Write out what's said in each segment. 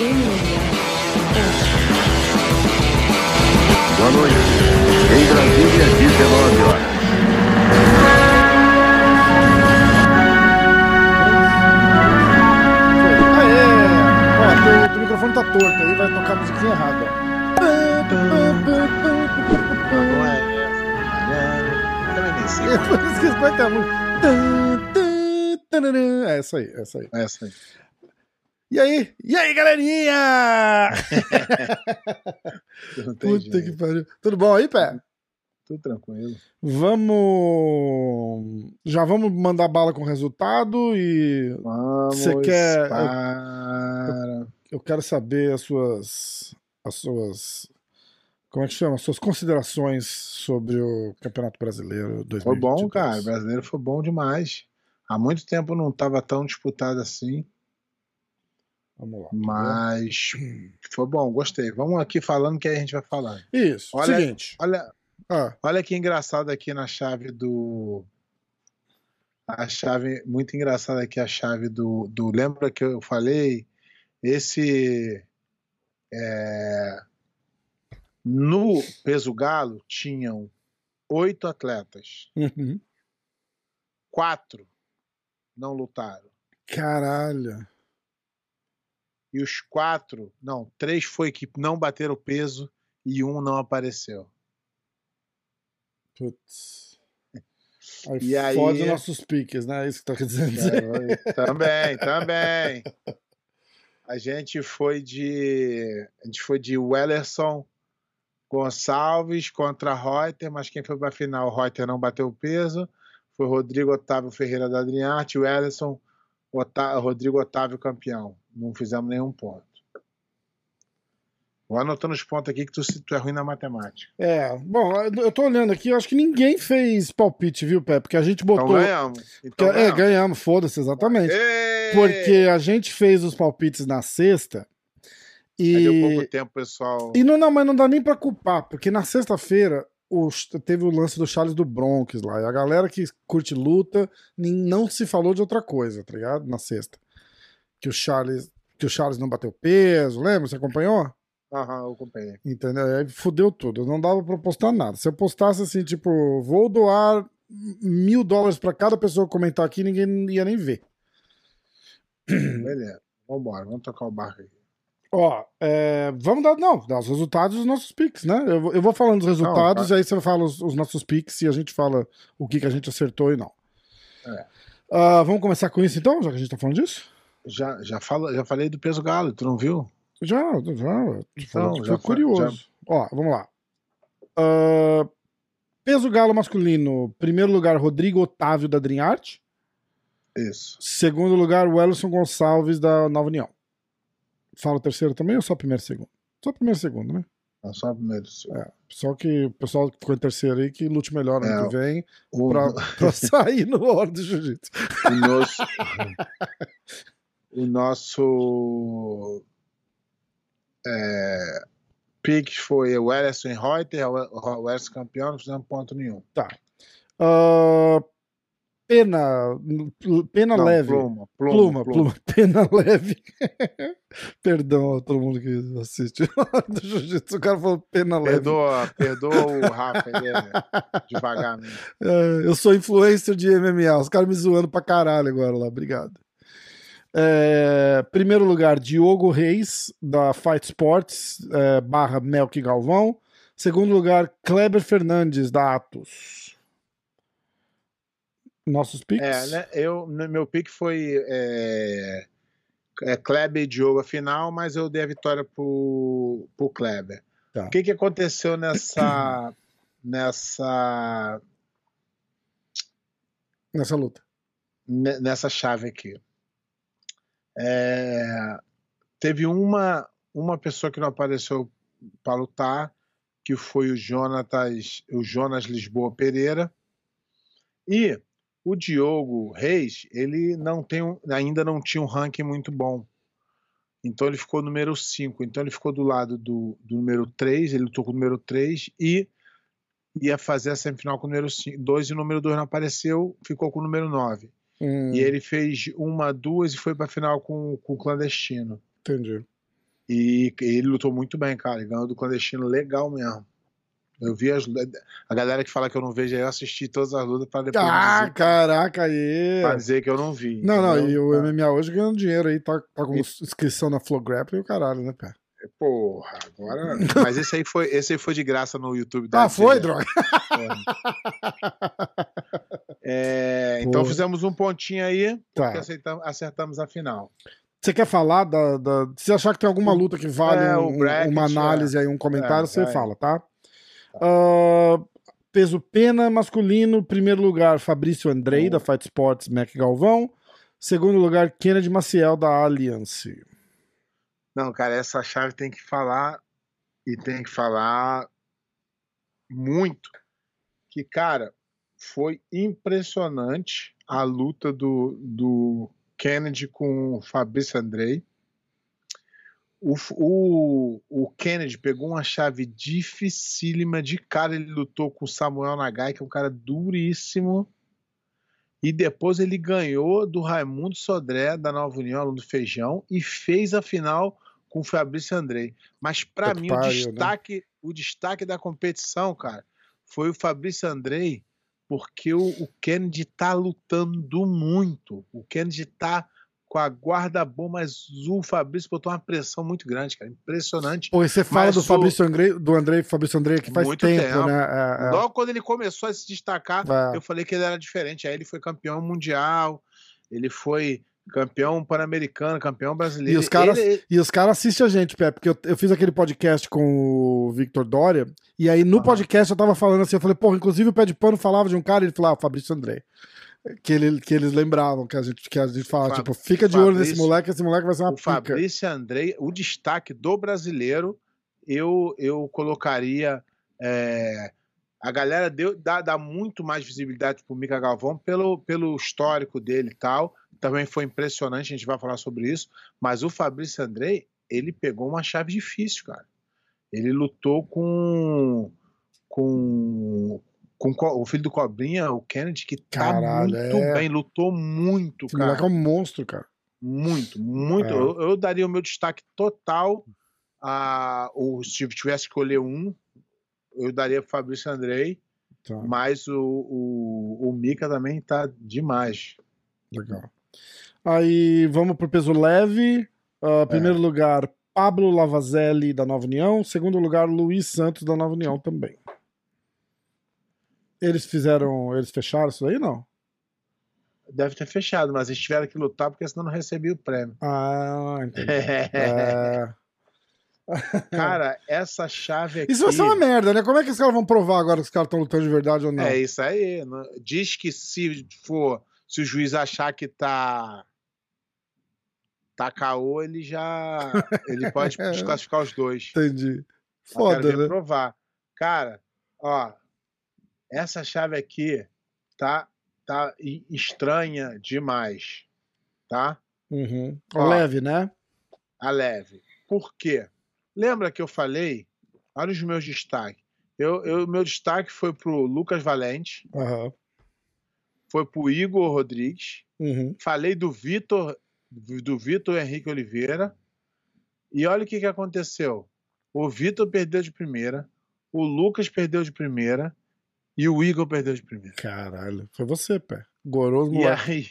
Boa noite. Em Brasília, 19 horas. Aê! Ó, teu, teu microfone tá torto aí, vai tocar a musiquinha errada. Não é essa. Também nem sei. ó. Por isso que eles põem até a música. É essa aí, é essa aí. Essa aí. E aí? E aí, galerinha? Puta jeito. que pariu. Tudo bom aí, Pé? Tudo tranquilo. Vamos. Já vamos mandar bala com o resultado e Vamos Você quer- para... eu quero saber as suas. As suas. Como é que chama? As suas considerações sobre o Campeonato Brasileiro 2022. Foi bom, cara. O brasileiro foi bom demais. Há muito tempo não estava tão disputado assim, Vamos lá. mas foi bom, gostei. Vamos aqui falando que aí a gente vai falando. Isso. Olha- Seguinte. Olha, Ah, olha que engraçado aqui na chave do. A chave, muito engraçada aqui a chave do, do. Lembra que eu falei? Esse. é, no peso galo tinham oito atletas, uhum. quatro não lutaram. Caralho. E os quatro, não, três foi que não bateram peso e um não apareceu. Putz. Aí E aí- fode nossos piques, né? É isso que tá querendo dizer. É, também, também. A gente foi de. A gente foi de Wellerson Gonçalves contra Reuter, mas quem foi pra final, o Reuter não bateu o peso. Foi Rodrigo Otávio Ferreira da Adriarte, o Wellerson, Otá- Rodrigo Otávio campeão. Não fizemos nenhum ponto. Vou anotando os pontos aqui que tu, tu é ruim na matemática. É, bom, eu tô olhando aqui, eu acho que ninguém fez palpite, viu, Pé? Porque a gente Então botou. ganhamos. Então é, ganhamos. ganhamos, foda-se, exatamente. Ê! Porque a gente fez os palpites na sexta Aí deu e. pouco tempo, pessoal. E não, não, mas não dá nem pra culpar, porque na sexta-feira teve o lance do Charles do Bronx lá. E a galera que curte luta nem, não se falou de outra coisa, tá ligado? Na sexta. Que o Charles, que o Charles não bateu peso, lembra? Você acompanhou? Aham, eu acompanhei. Entendeu? Aí fudeu tudo. Não dava pra postar nada. Se eu postasse assim, tipo, vou doar mil dólares pra cada pessoa comentar aqui, ninguém ia nem ver. Beleza. Vambora, vamos tocar o barco aqui. Ó, é, vamos dar, não, dar os resultados dos nossos picks, né? Eu, vou- eu vou falando dos resultados, tá. e aí você fala os, os nossos picks e a gente fala o que, que a gente acertou e não. É. Ah, vamos começar com isso então, já que a gente tá falando disso? Já, já, fala, já falei do peso galo, tu não viu? Já, já. Então, já foi curioso. Ó, vamos lá. Ah, peso galo masculino, primeiro lugar, Rodrigo Otávio da Dream Art. Isso. Segundo lugar, Wellison Gonçalves da Nova União. Fala o terceiro também ou só primeiro e segundo? Só primeiro e segundo, né? Não, só primeiro. É, só que o pessoal que ficou em terceiro aí que lute melhor ano É, que vem O, pra, pra sair no hora do jiu-jitsu. o nosso. o nosso. É, Pix foi o Ellison Reuter, o Ellison campeão, não fizemos ponto nenhum. Ah, pena. Pena Não, leve. Pluma, Pluma, pluma, pluma, pena leve. Perdão a todo mundo que assiste do jiu-jitsu. O cara falou pena leve. Perdoa, perdoa o Rafa, ele é devagar mesmo. É, eu sou influencer de MMA. Os caras me zoando pra caralho agora lá. Obrigado. É, primeiro lugar, Diogo Reis, da Fight Sports, é, barra Melk Galvão. Segundo lugar, Kleber Fernandes, da Atos. Nossos picks? É, né? Eu, meu pick foi é, é, Kleber e Diogo a final, mas eu dei a vitória pro, pro Kleber. Tá. O que, que aconteceu nessa nessa Nessa luta. ne- nessa chave aqui? É, teve uma uma pessoa que não apareceu para lutar, que foi o Jonatas, o Jonas Lisboa Pereira. E o Diogo Reis, ele não tem ainda não tinha um ranking muito bom. Então ele ficou número 5. Então ele ficou do lado do, do número 3, ele lutou com o número 3 e ia fazer a semifinal com o número 2 e o número 2 não apareceu, ficou com o número 9. Hum, E ele fez uma, duas e foi para a final com, com o clandestino. Entendi. E ele lutou muito bem, cara. Ele ganhou do clandestino legal mesmo. Eu vi as, a galera que fala que eu não vejo aí, eu assisti todas as lutas pra depois Ah, dizer, caraca, aí. pra dizer que eu não vi. Não, não, e o MMA hoje ganhando dinheiro aí, tá, tá com inscrição na Flow Grappling e o caralho, né, pé? Porra, agora. Mas esse aí foi, esse aí foi de graça no YouTube da Ah, foi, droga? É, então fizemos um pontinho aí, Tá. porque acertamos, acertamos a final. Você quer falar da, da. Se achar que tem alguma luta que vale É, um- bracket, uma análise aí, um comentário, É, você fala, tá? Ah, peso pena masculino, primeiro lugar, Fabrício Andrei, Bom. da Fight Sports Mac Galvão. Segundo lugar, Kennedy Maciel, da Alliance. Não, cara, essa chave tem que falar e tem que falar muito. Que, cara, foi impressionante a luta do, do Kennedy com o Fabrício Andrei. O, o, o Kennedy pegou uma chave dificílima de cara. Ele lutou com o Samuel Nagai, que é um cara duríssimo. E depois ele ganhou do Raimundo Sodré, da Nova União, aluno do Feijão, e fez a final com o Fabrício Andrei. Mas para mim, o pariu, né? destaque, o destaque da competição, cara, foi o Fabrício Andrei, porque o, o Kennedy tá lutando muito. O Kennedy tá com a guarda boa, mas o Fabrício botou uma pressão muito grande, cara. Impressionante. Pô, e você fala Mas do o- Fabrício Andrei, do Andrei Fabrício Andrei que faz Muito tempo, tempo. né? É, é. Logo quando ele começou a se destacar, É. eu falei que ele era diferente. Aí ele foi campeão mundial, ele foi campeão pan-americano, campeão brasileiro. E os caras- Ele- E os caras assistem a gente, Pé, porque eu, eu fiz aquele podcast com o Victor Dória, e aí no Aham. podcast eu tava falando assim, eu falei, porra, inclusive o Pé de Pano falava de um cara, ele falou, ah, Fabrício Andrei. Que, ele, que eles lembravam, que a gente, que a gente falava, Fa- tipo, fica de olho nesse Fabrício- moleque, esse moleque vai ser uma o pica. Fabrício Andrei, o destaque do brasileiro, eu, eu colocaria. é, a galera deu, dá, dá muito mais visibilidade pro Mica Galvão pelo, pelo histórico dele e tal. Também foi impressionante, a gente vai falar sobre isso. Mas o Fabrício Andrei, ele pegou uma chave difícil, cara. Ele lutou com. com. com co- o filho do Cobrinha, o Kennedy, que tá Caralho, muito é. bem, lutou muito, Esse cara. moleque é um monstro, cara. Muito, muito. É. Eu, eu daria o meu destaque total a. Ou se tivesse que escolher um, eu daria pro Fabrício Andrei, Tá, mas o, o, o Mika também tá demais. legal. Aí vamos pro peso leve. Ah, primeiro lugar, Pablo Lavazelli, da Nova União. Segundo lugar, Luiz Santos, da Nova União também. Eles fizeram. Eles fecharam isso aí, não? Deve ter fechado, mas eles tiveram que lutar porque senão não recebia o prêmio. Ah, entendi. É... Cara, essa chave aqui. Isso vai ser uma merda, né? Como é que os caras vão provar agora que os caras estão lutando de verdade ou não? É isso aí. Diz que se for, se o juiz achar que tá tá caô, ele já ele pode desclassificar os dois. Entendi. Foda, né? provar. Cara, ó, essa chave aqui tá tá estranha demais, tá? Uhum. Ó. Leve, né? A leve. Por quê? Lembra que eu falei? Olha os meus destaques. Eu, eu, meu destaque foi pro Lucas Valente, Aham. Foi pro Igor Rodrigues, Uhum. falei do Vitor do Vitor Henrique Oliveira. E olha o que, que aconteceu. O Vitor perdeu de primeira, o Lucas perdeu de primeira e o Igor perdeu de primeira. Caralho. Foi você, pé. Goroso E aí,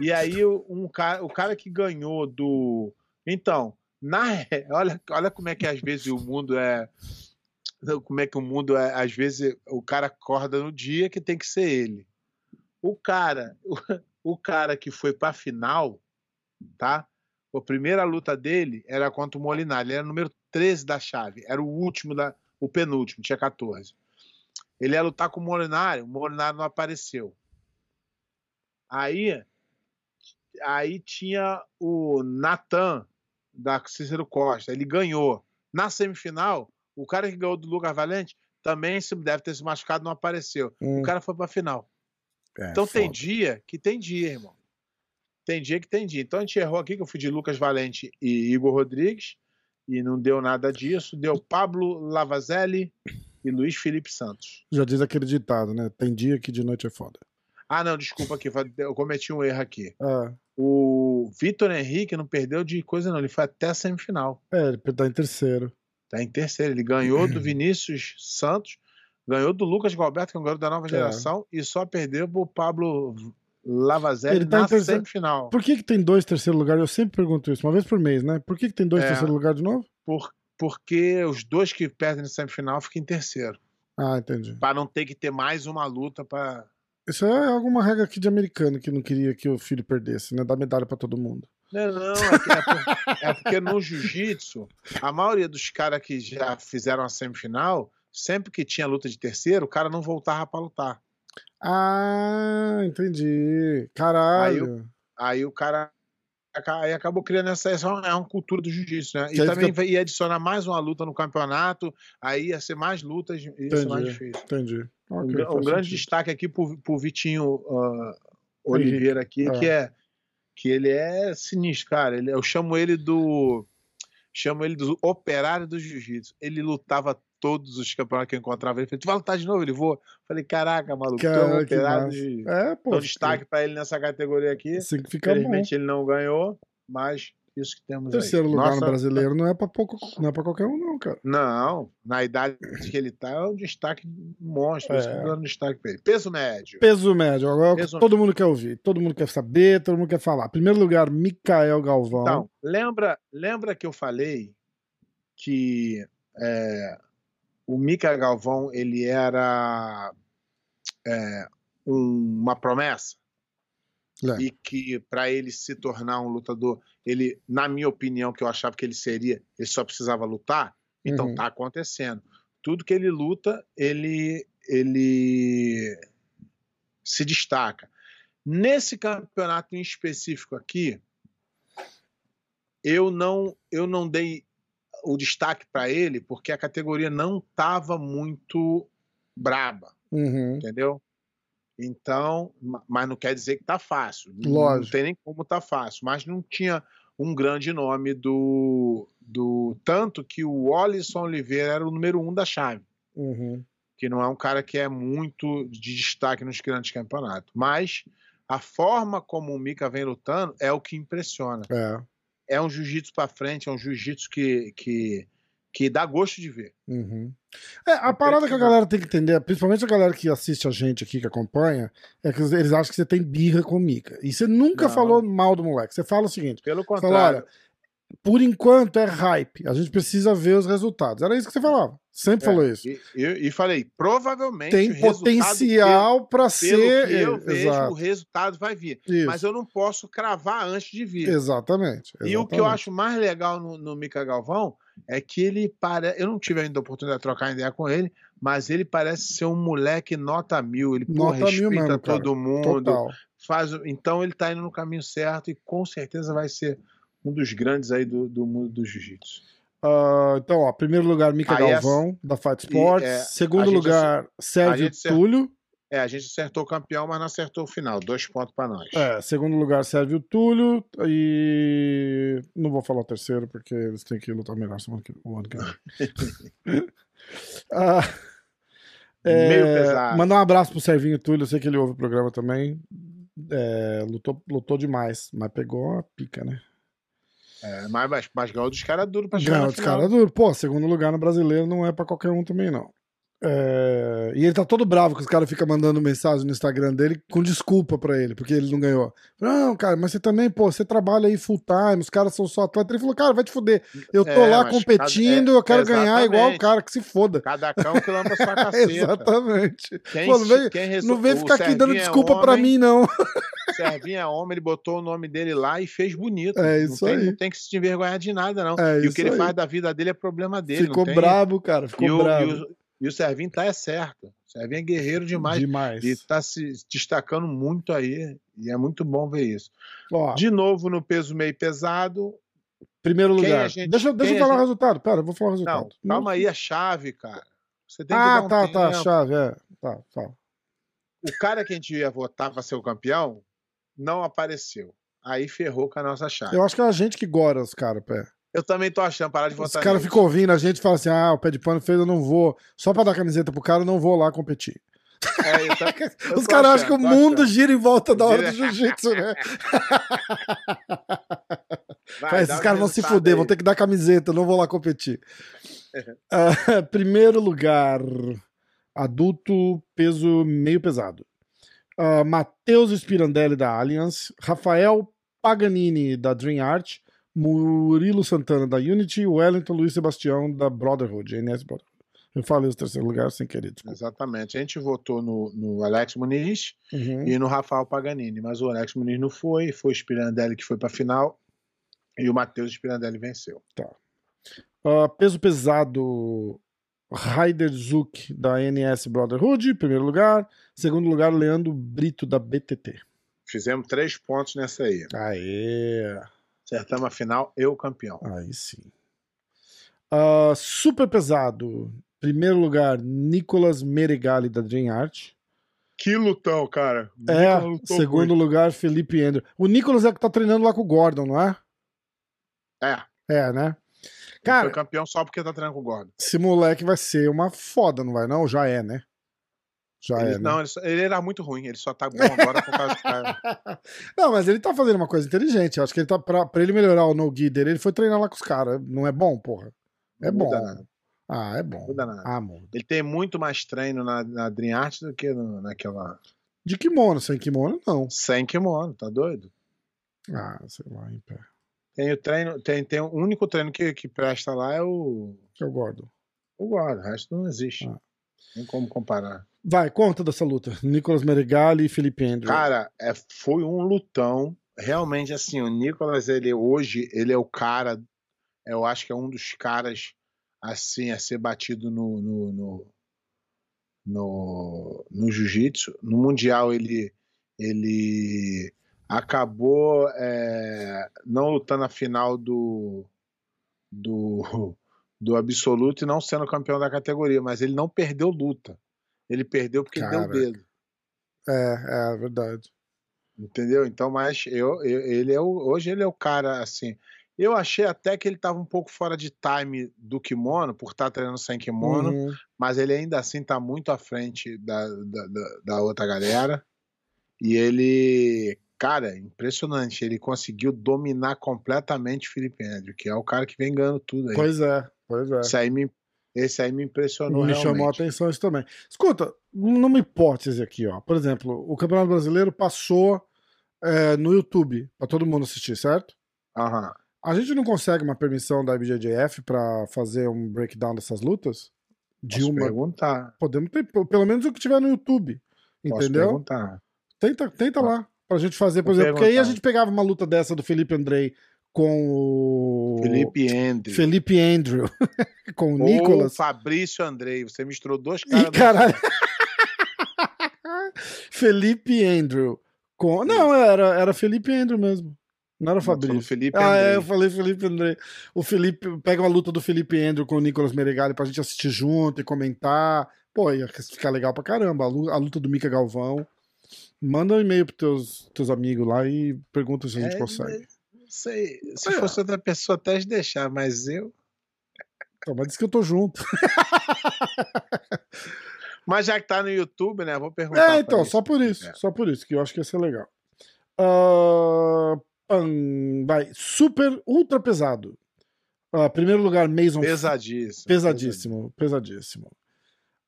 e aí o- um cara, o cara que ganhou do. Então, na, olha, olha como é que às vezes o mundo é. Como é que o mundo é. Às vezes o cara acorda no dia que tem que ser ele. O cara, o, cara que foi pra final, tá? A primeira luta dele era contra o Molinari. Ele era o número 13 da chave. Era o último, da, o penúltimo, tinha 14. Ele ia lutar com o Molinari, o Molinari não apareceu. Aí, aí tinha o Natan da Cícero Costa. Ele ganhou. Na semifinal, o cara que ganhou do Lucas Valente também se deve ter se machucado, não apareceu. Hum, O cara foi pra final. É, Então tem foda. dia que tem dia, irmão. Tem dia que tem dia. Então a gente errou aqui, que eu fui de Lucas Valente e Igor Rodrigues, e não deu nada disso. Deu Pablo Lavazelli e Luiz Felipe Santos. Já diz aquele ditado, né? Tem dia que de noite é foda. Ah, não, desculpa aqui, eu cometi um erro aqui. Ah, O, o Vitor Henrique não perdeu de coisa, não. Ele foi até a semifinal. É, ele tá em terceiro. Tá em terceiro. Ele ganhou do Vinícius Santos, ganhou do Lucas Galberto, que é um garoto da nova É. geração, e só perdeu pro Pablo Lavazelli tá na terceiro. semifinal. Por que, que tem dois terceiro lugar? Eu sempre pergunto isso, uma vez por mês, né? Por que, que tem dois É. terceiro lugar de novo? Por, porque os dois que perdem na semifinal ficam em terceiro. Ah, entendi. Pra não ter que ter mais uma luta pra. Isso é alguma regra aqui de americano que não queria que o filho perdesse, né? Dar medalha pra todo mundo. Não, não, é, que- é por- é porque no jiu-jitsu, a maioria dos caras que já fizeram a semifinal, sempre que tinha luta de terceiro, o cara não voltava pra lutar. Ah, entendi. Caralho. Aí o cara aí acabou criando essa, essa é uma cultura do jiu-jitsu, né? Que E aí também fica- ia adicionar mais uma luta no campeonato, aí ia ser mais lutas, ia ser mais Entendi. difícil. Entendi. Um, Ok, gra- um faz grande destaque aqui pro, pro Vitinho ah, Oliveira aqui, Ah. que é que ele é sinistro, cara. Ele, eu chamo ele do chamo ele do operário do jiu-jitsu. Ele lutava todos os campeonatos que eu encontrava. Ele falou, tu vai lutar de novo? Ele vou. Falei, caraca, maluco, é Cara, jiu-jitsu. É, pô. Então, destaque pra ele nessa categoria aqui. Assim que fica bom. Infelizmente ele não ganhou, mas isso que temos Terceiro aí. lugar Nossa, no brasileiro não é pra pouco, não é para qualquer um, não, cara. Não, na idade que ele tá, é um destaque monstro. Isso que É. dando destaque pra ele. Peso médio. Peso médio. Agora Peso todo mundo quer ouvir, todo mundo quer saber, todo mundo quer falar. Primeiro lugar, Mikael Galvão. Então, lembra, lembra que eu falei que é, o Mika Galvão ele era é, um- uma promessa Lembro. e que para ele se tornar um lutador, ele, na minha opinião, que eu achava que ele seria, ele só precisava lutar. Então Uhum. tá acontecendo. Tudo que ele luta, ele ele se destaca. Nesse campeonato em específico aqui, eu não eu não dei o destaque para ele porque a categoria não estava muito braba, Uhum. entendeu? Então, ma- mas não quer dizer que tá fácil. Não- Não Lógico. tem nem como tá fácil, mas não tinha um grande nome do do tanto que o Wallison Oliveira era o número um da chave Uhum. que não é um cara que é muito de destaque nos grandes campeonatos. Mas a forma como o Mika vem lutando é o que impressiona. É. É um jiu-jitsu pra frente, é um jiu-jitsu que, que, que dá gosto de ver. Uhum. É, a parada que a galera tem que entender, principalmente a galera que assiste a gente aqui, que acompanha, é que eles acham que você tem birra com o Mika. E você nunca Não. falou mal do moleque. Você fala o seguinte: Pelo você fala, contrário, olha, por enquanto é hype, a gente precisa ver os resultados. Era isso que você falava. Sempre É, falou isso. e, e- falei, provavelmente Tem potencial pelo ser. eu vejo, Exato. o resultado vai vir. Isso. Mas eu não posso cravar antes de vir. Exatamente, E o que eu exatamente. acho mais legal no, no Mika Galvão é que ele parece. Eu não tive ainda a oportunidade de trocar ideia com ele, mas ele parece ser um moleque nota mil. Ele pô, Nota mil respeita mesmo, cara. todo mundo. Total. Faz, então ele tá indo no caminho certo e com certeza vai ser um dos grandes aí do, do mundo do jiu-jitsu. Ah, então, ó, primeiro lugar, Mika Aí, Galvão, da Fight Sports. é, a Segundo lugar, Sérgio gente acertou. Túlio. É, a gente acertou o campeão, mas não acertou o final. Dois pontos para nós. É, segundo lugar, Sérgio Túlio. E não vou falar o terceiro, porque eles têm que lutar melhor semana que, o ano que vem. Ah, é, Meio pesado. Mandar um abraço pro Servinho Túlio, eu sei que ele ouve o programa também. É, lutou, lutou demais, mas pegou a pica, né? É, mas, mas, mas ganhou dos caras duros pra chegar Ganhou dos caras duro. Pô, segundo lugar no brasileiro não é pra qualquer um também, não. É, E ele tá todo bravo que os caras ficam mandando mensagem no Instagram dele com desculpa pra ele, porque ele não ganhou. Não, cara, mas você também, pô, você trabalha aí full time, os caras são só atletas. Ele falou, cara, vai te fuder. Eu tô É, lá competindo, cada- é, eu quero ganhar igual o exatamente. cara, que se foda. Cada cão que lampa sua caceta. Exatamente. Quem, Pô, não vem- Não vem ficar aqui dando é desculpa pra homem, mim, não. O Servinho é homem, ele botou o nome dele lá e fez bonito. É não isso tem, aí. Não tem que se envergonhar de nada, não. É e o que ele aí. faz da vida dele é problema dele. Ficou não tem... brabo, cara, ficou E o, brabo. e, o, e o Servinho tá é certo. O Servinho é guerreiro demais. Demais. E tá se destacando muito aí. E é muito bom ver isso. Ó, De novo no peso meio pesado. primeiro lugar. a gente- deixa eu- deixa eu a falar o gente- resultado. Pera, eu vou falar o Não, resultado. calma aí, a chave, cara. Você tem que Ah, dar um tá, tá, tempo. chave, é. Tá, tá. O cara que a gente ia votar para ser o campeão não apareceu. Aí ferrou com a nossa chave. Eu acho que é a gente que gora os caras, pé. Eu também tô achando, parar de Os votar caras neles. ficam ouvindo a gente e falam assim: ah, o pé de pano fez, eu não vou. Só pra dar camiseta pro cara, eu não vou lá competir. É, então, eu Os tô caras acham que o tô mundo achando. gira em volta da hora do jiu-jitsu, né? Vai, dá esses caras vão se fuder, aí. vão ter que dar camiseta, não vou lá competir. Ah, primeiro lugar, adulto, peso meio pesado. Uh, Matheus Spirandelli da Allianz, Rafael Paganini da Dream Art, Murilo Santana da Unity, Wellington Luiz Sebastião da Brotherhood, NS Brotherhood. Eu falei os terceiro lugar sem querer, desculpa. Exatamente. A gente votou no, no Alex Muniz Uhum. e no Rafael Paganini, mas o Alex Muniz não foi, foi o Spirandelli que foi para a final e o Matheus Spirandelli venceu. Uh, peso pesado, Raider Zuck da NS Brotherhood, primeiro lugar. Segundo lugar, Leandro Brito da BTT. Fizemos três pontos nessa aí. Aê! Acertamos a final, eu campeão. Aí sim. Ah, super pesado. Primeiro lugar, Nicolas Meregali da Dream Art. Que lutão, cara. É, segundo muito. lugar, Felipe Andrew. O Nicolas é que tá treinando lá com o Gordon, não é? É, É, né? Cara, foi campeão só porque tá treinando com o Gordon. esse moleque vai ser uma foda, não vai não? Já é, né? Já Ele, é, né? não, ele, só- ele era muito ruim, ele só tá bom agora por causa do cara. Não, mas ele tá fazendo uma coisa inteligente. Eu acho que ele tá pra, pra ele melhorar o no-gi dele, ele foi treinar lá com os caras. Não é bom, porra? É Não bom. muda nada, Ah, é não bom. muda nada. Ah, muda. Ele tem muito mais treino na, na Dream Art do que no- naquela. De kimono, sem kimono, não. Sem kimono, tá doido? Ah, sei lá, em pé. Tem o treino, tem, tem o único treino que, que presta lá é o, Eu gordo. o Gordon, o resto não existe. Ah. Tem como comparar. Vai, conta dessa luta. Nicolas Meregali e Felipe Andrew. Cara, é, foi um lutão. Realmente, assim, o Nicolas, ele hoje, ele é o cara. Eu acho que é um dos caras, assim, a ser batido no. no, no, no, no jiu-jitsu. No Mundial, ele, ele acabou é, não lutando a final do, do, do absoluto e não sendo campeão da categoria, mas ele não perdeu luta. Ele perdeu porque deu Caraca. dedo. É, é verdade. Entendeu? Então, mas eu, eu- ele é o, hoje ele é o cara assim. Eu achei até que ele estava um pouco fora de time do kimono, por estar treinando sem kimono, Uhum. mas ele ainda assim está muito à frente da, da, da- da outra galera. E ele, cara, impressionante. Ele conseguiu dominar completamente o Felipe Andrew, que é o cara que vem ganhando tudo aí. Pois é, pois é. Esse aí me, esse aí me impressionou Me realmente. chamou a atenção isso também. Escuta, numa hipótese aqui, ó. Por exemplo, o Campeonato Brasileiro passou é, no YouTube pra todo mundo assistir, certo? Aham. A gente não consegue uma permissão da IBJJF pra fazer um breakdown dessas lutas? De Posso uma. perguntar. Podemos ter, pelo menos o que tiver no YouTube. Posso Entendeu? perguntar. Tenta, tenta lá. Pra gente fazer, por Vou exemplo, porque aí a perguntar. gente pegava uma luta dessa do Felipe Andrei com o. Felipe Andrew. Felipe Andrew. com o Ou Nicolas. Fabrício Andrei. Você misturou dois caras. Ih, caralho. Felipe Andrew. Com... Não, era, era Felipe Andrew mesmo. Não era falando Fabrício. Felipe ah, é, eu falei Felipe André. O Felipe pega uma luta do Felipe Andrew com o Nicolas Meregali pra gente assistir junto e comentar. Pô, ia ficar legal pra caramba. A lu- a luta do Mica Galvão. Manda um e-mail pros teus, teus amigos lá e pergunta se a gente É, consegue. Não sei. Se fosse outra pessoa, até de deixar, mas eu. Então, mas diz que eu tô junto. Mas já que tá no YouTube, né? Vou perguntar. É, então, só por isso. É. Só por isso, que eu acho que ia ser legal. Ah, pam, vai. Super, ultra pesado. Ah, primeiro lugar, Mason. Pesadíssimo. Pesadíssimo, pesadíssimo.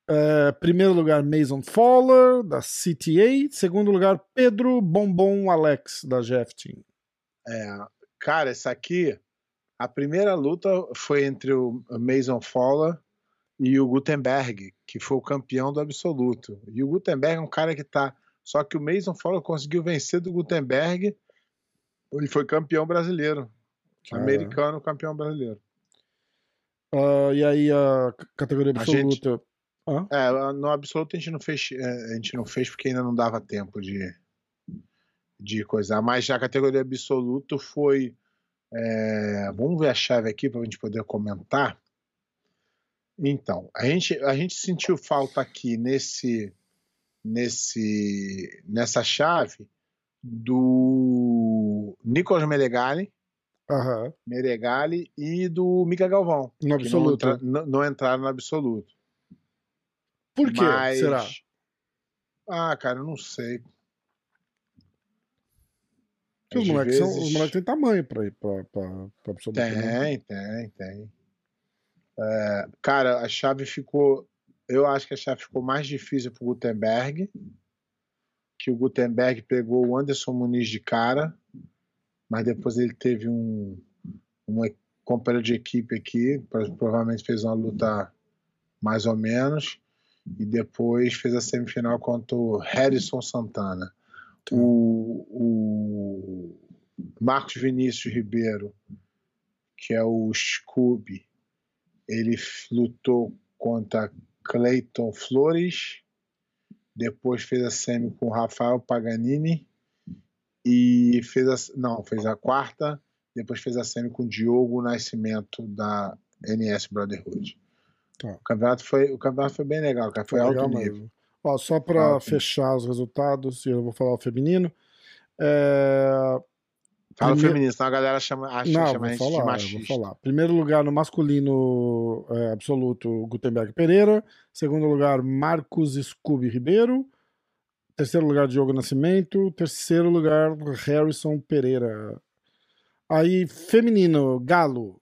É, primeiro lugar, Mason Fowler, da CTA. Segundo lugar, Pedro Bombom Alex, da GF Team. É, cara, essa aqui, a primeira luta foi entre o Mason Fowler e o Gutenberg, que foi o campeão do absoluto. E o Gutenberg é um cara que tá. Só que o Mason Fowler conseguiu vencer do Gutenberg. Ele foi campeão brasileiro. Caramba. Americano campeão brasileiro. Ah, e aí, a categoria A gente- É, no absoluto a gente não fez, é, a gente não fez porque ainda não dava tempo de, de coisar. Mas a categoria absoluto foi. é, vamos ver a chave aqui para a gente poder comentar. Então, a gente, a gente sentiu falta aqui nesse, nesse, nessa chave do Nicolas Meregali, Aham. Meregali e do Mica Galvão. No que não, absoluto. entra- não- não entraram no absoluto. Por quê? Mas Será? Ah, cara, eu não sei. Porque os moleques, são, vezes- os moleques têm tamanho pra ir pra, pra, pra absorver. né? Tem, tem, tem. É, cara, a chave ficou. Eu acho que a chave ficou mais difícil pro Gutenberg. Que o Gutenberg pegou o Anderson Muniz de cara, mas depois ele teve um, um companheiro de equipe aqui, pro- provavelmente fez uma luta mais ou menos, e depois fez a semifinal contra o Harrison Santana. O, o Marcos Vinícius Ribeiro, que é o Scooby, ele lutou contra Clayton Flores, depois fez a semi com Rafael Paganini e fez a, não, fez a quarta, depois fez a semi com Diogo Nascimento da NS Brotherhood. Tá. O campeonato foi, o campeonato foi bem legal, cara, foi, Foi alto nível. mesmo. Ó, só pra Alto. fechar os resultados, e eu vou falar o feminino. É, Fala Primeiro- feminino, senão a galera chama, acha, Não, chama vou a gente de falar, vou machista. falar. Primeiro lugar no masculino é, absoluto, Gutenberg Pereira. Segundo lugar, Marcos Scooby Ribeiro. Terceiro lugar, Diogo Nascimento. Terceiro lugar, Harrison Pereira. Aí, feminino, Galo.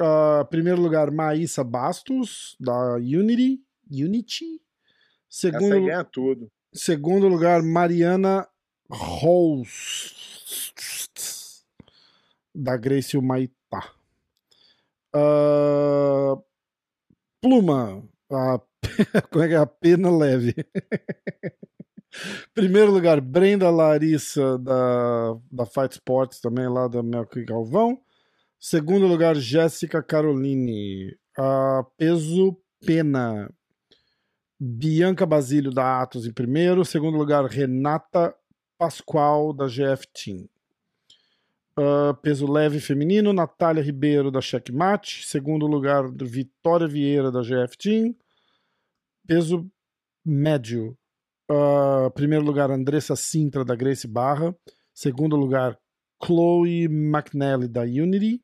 Ah, primeiro lugar, Maísa Bastos, da Unity. Unity. Essa aí Segundo, ganha tudo. Segundo lugar, Mariana Rose, da Gracie Maitá. Ah, Pluma, a, como é que é? A pena leve. Primeiro lugar, Brenda Larissa, da, da Fight Sports, também lá da Melco e Galvão. Segundo lugar, Jéssica Caroline, a peso pena. Bianca Basílio da Atos em primeiro, segundo lugar Renata Pascoal da GF Team. Ah, peso leve feminino, Natália Ribeiro da Checkmate, segundo lugar Vitória Vieira da GF Team. Peso médio, ah, primeiro lugar Andressa Sintra da Grace Barra, segundo lugar Chloe McNally da Unity.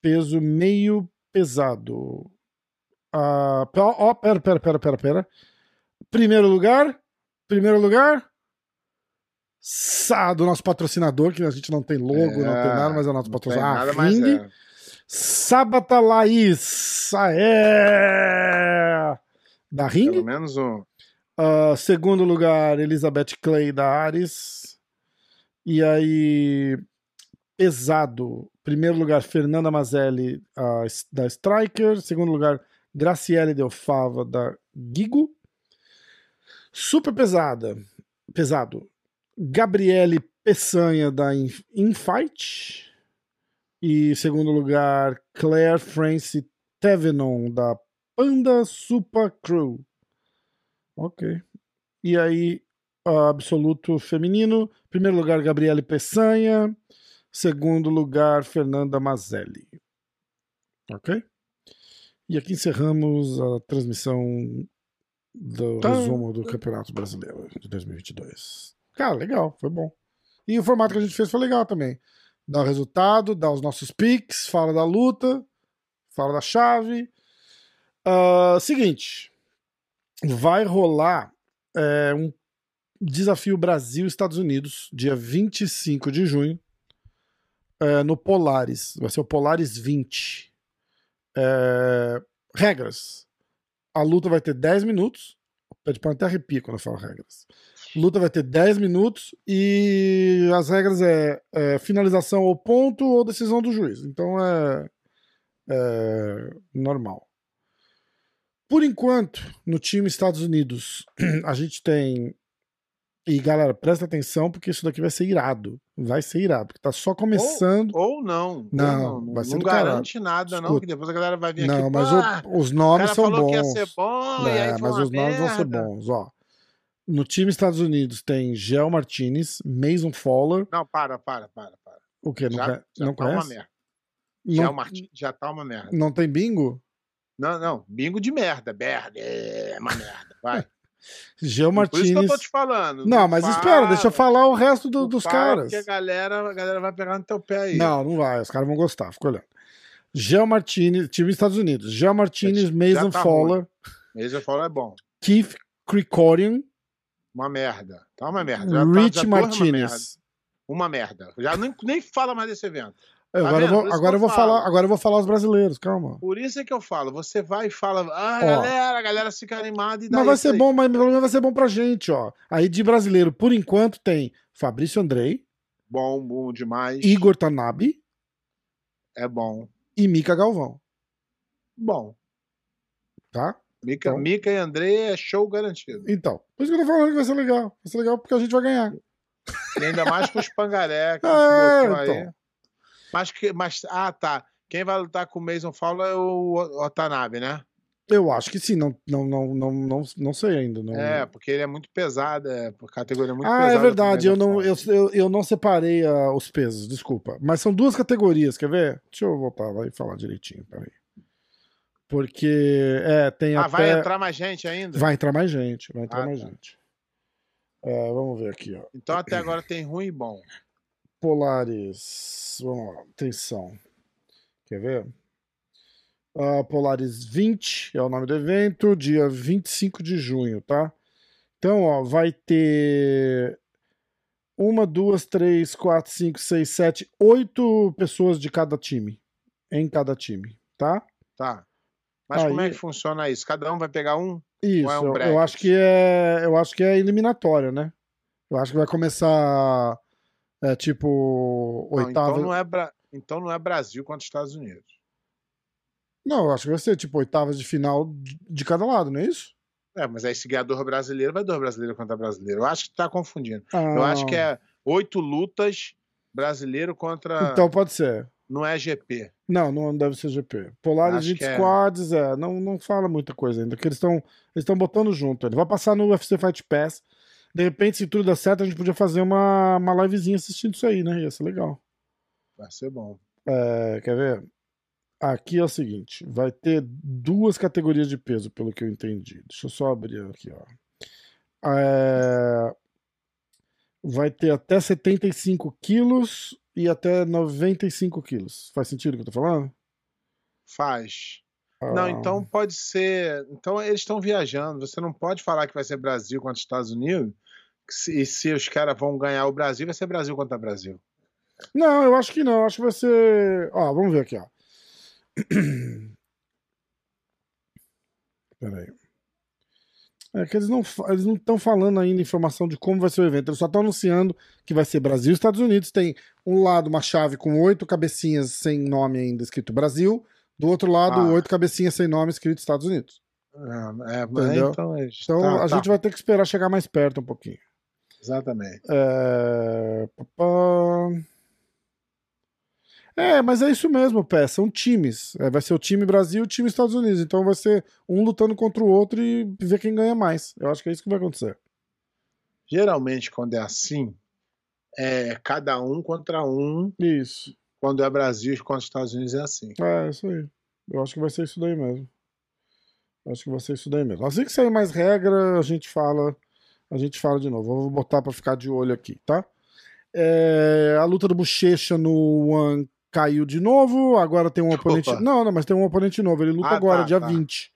Peso meio pesado, ó, ó, pera, pera, pera, pera, pera. Primeiro lugar, primeiro lugar, Sá, do nosso patrocinador, que a gente não tem logo, não tem nada, mas é o nosso patrocinador. Ah, Ring, é. Sábata Laís, aê! Da Ring. Pelo menos um. Ah, segundo lugar, Elizabeth Clay da Ares. E aí, pesado. Primeiro lugar, Fernanda Mazelli da Striker. Segundo lugar, Graciele Delfava da Gigo. Super pesada. Pesado. Gabriele Peçanha da In- Infight. E segundo lugar, Claire Francie Tevenon da Panda Super Crew. Ok. E aí, absoluto feminino. Primeiro lugar, Gabriele Peçanha. Segundo lugar, Fernanda Mazelli. Ok? E aqui encerramos a transmissão do Tá. resumo do Campeonato Brasileiro de 2022. Cara, legal, foi bom. E o formato que a gente fez foi legal também. Dá o resultado, dá os nossos picks, fala da luta, fala da chave. Ah, seguinte, vai rolar é, um desafio Brasil-Estados Unidos, dia 25 de junho, é, no Polaris. Vai ser o Polaris 20. É, regras. A luta vai ter 10 minutos. Pode até arrepia quando eu falo regras. Luta vai ter 10 minutos e as regras é, é finalização ao ponto ou decisão do juiz. Então é, é normal. Por enquanto, no time Estados Unidos, a gente tem. E galera, presta atenção porque isso daqui vai ser irado. Vai ser irado, porque tá só começando. Ou não. ou Não, não, vai ser não do caralho. garante nada, não, Escuta. que depois a galera vai vir Não, aqui. mas "Pá, o- os o nomes cara são falou bons. que ia ser bom, e É, mas uma os nomes vão ser merda." bons. Ó, no time Estados Unidos tem Gel Martinez, Mason Fowler. Não, para, para, para, para. O quê? Não, já já não tá uma conhece? merda. Já, Não, o Martin, já tá uma merda. não tem bingo? Não, não, bingo de merda. Merda, é uma merda. Vai. Gel Por isso que eu Martinez. tô te falando. Não, mas espera, deixa eu falar o resto do- dos caras. Porque a galera, a galera vai pegar no teu pé aí. Não, não vai, os caras vão gostar, fica olhando. Gel Martinez, time dos Estados Unidos. Gel Martinez, Mason tá Fowler, eu falo é bom. Keith Krikorian, Uma merda. Tá uma merda. Já tá- Rich já torna Uma merda. Martinez. Uma merda. Já nem, nem fala mais desse evento. É, Tá agora eu vou, agora eu vou falar, agora eu vou falar os brasileiros, calma. Por isso é que eu falo. Você vai e fala, ah, Ó. galera, a galera fica animada e dá Mas vai ser aí. bom, mas pelo menos vai ser bom pra gente, ó. Aí de brasileiro, por enquanto, tem Fabrício Andrei, Bom, bom demais. Igor Tanabe É bom. e Mika Galvão, Bom. tá? Mica, Então. Mica e André é show garantido. Então, por isso que eu tô falando que vai ser legal. Vai ser legal porque a gente vai ganhar. E ainda mais com os pangaré É, botou aí. Mas, que, mas, ah, tá. Quem vai lutar com o Mason Fowler é o Otanabe, né? Eu acho que sim, não, não, não, não, não, não sei ainda. Não... É, porque ele é muito pesado, é por categoria muito ah, pesada. é verdade, eu não, Mason eu, eu, eu não separei ah, os pesos, desculpa. Mas são duas categorias, quer ver? Deixa eu voltar lá e falar direitinho, peraí. Porque, é, tem Ah, até... vai entrar mais gente ainda? Vai entrar mais gente, vai entrar Ah, mais tá. gente. É, vamos ver aqui, ó. Então até agora tem ruim e bom. Polaris. Vamos lá, atenção. Quer ver? Ah, Polaris 20 é o nome do evento, dia 25 de junho, tá? Então, ó, vai ter uma, duas, três, quatro, cinco, seis, sete, oito pessoas de cada time. Em cada time, tá? Tá. Mas como é Aí- que funciona isso? Cada um vai pegar um? Isso, é um eu- acho que é, eu acho que é eliminatória, né? Eu acho que vai começar é, tipo Não, oitava. então, não é Bra... então não é Brasil contra Estados Unidos. Não, eu acho que vai ser tipo oitavas de final de, cada lado, não é isso? É, mas aí se ganhar dor brasileiro, vai dor brasileiro contra brasileiro. Eu acho que tá confundindo. Eu Ah, acho que é oito lutas brasileiro contra. Então pode ser. Não é GP. Não, não deve ser GP. Polaris Acho 20 que é. Squads, é, não, não fala muita coisa ainda, porque eles estão eles estão botando junto. Ele vai passar no UFC Fight Pass. De repente, se tudo der certo, a gente podia fazer uma, uma livezinha assistindo isso aí, né? Ia ser legal. Vai ser bom. É, quer ver? Aqui é o seguinte: vai ter duas categorias de peso, pelo que eu entendi. Deixa eu só abrir aqui, ó. É, vai ter até 75 quilos e até 95 quilos. Faz sentido o que eu tô falando? Faz. Não, Ah, então pode ser. Então eles estão viajando. Você não pode falar que vai ser Brasil contra Estados Unidos. Se- E se os caras vão ganhar o Brasil, vai ser Brasil contra Brasil. Não, eu acho que não. eu Acho que vai ser. Ó, vamos ver aqui, ó. Peraí. É que eles não eles não estão falando ainda informação de como vai ser o evento. Eles só estão anunciando que vai ser Brasil e Estados Unidos. Tem um lado uma chave com oito cabecinhas sem nome ainda escrito Brasil. Do outro lado, Ah. oito cabecinhas sem nome escrito Estados Unidos. É, é, Entendeu? então, Então tá, a tá, gente vai ter que esperar chegar mais perto um pouquinho. Exatamente. É... É, mas é isso mesmo, Pé. São times. É, vai ser o time Brasil e o time Estados Unidos. Então vai ser um lutando contra o outro e ver quem ganha mais. Eu acho que é isso que vai acontecer. Geralmente, quando é assim, é cada um contra um. Isso. Quando é Brasil contra Estados Unidos, é assim. É, isso aí. Eu acho que vai ser isso daí mesmo. Acho que vai ser isso daí mesmo. Assim que sair mais regra, a gente fala. A gente fala de novo. Eu vou botar pra ficar de olho aqui, tá? É, a luta do Bochecha no One caiu de novo. Agora tem um oponente. Opa. Não, não, mas tem um oponente novo. Ele luta Ah, agora, tá, dia tá. 20,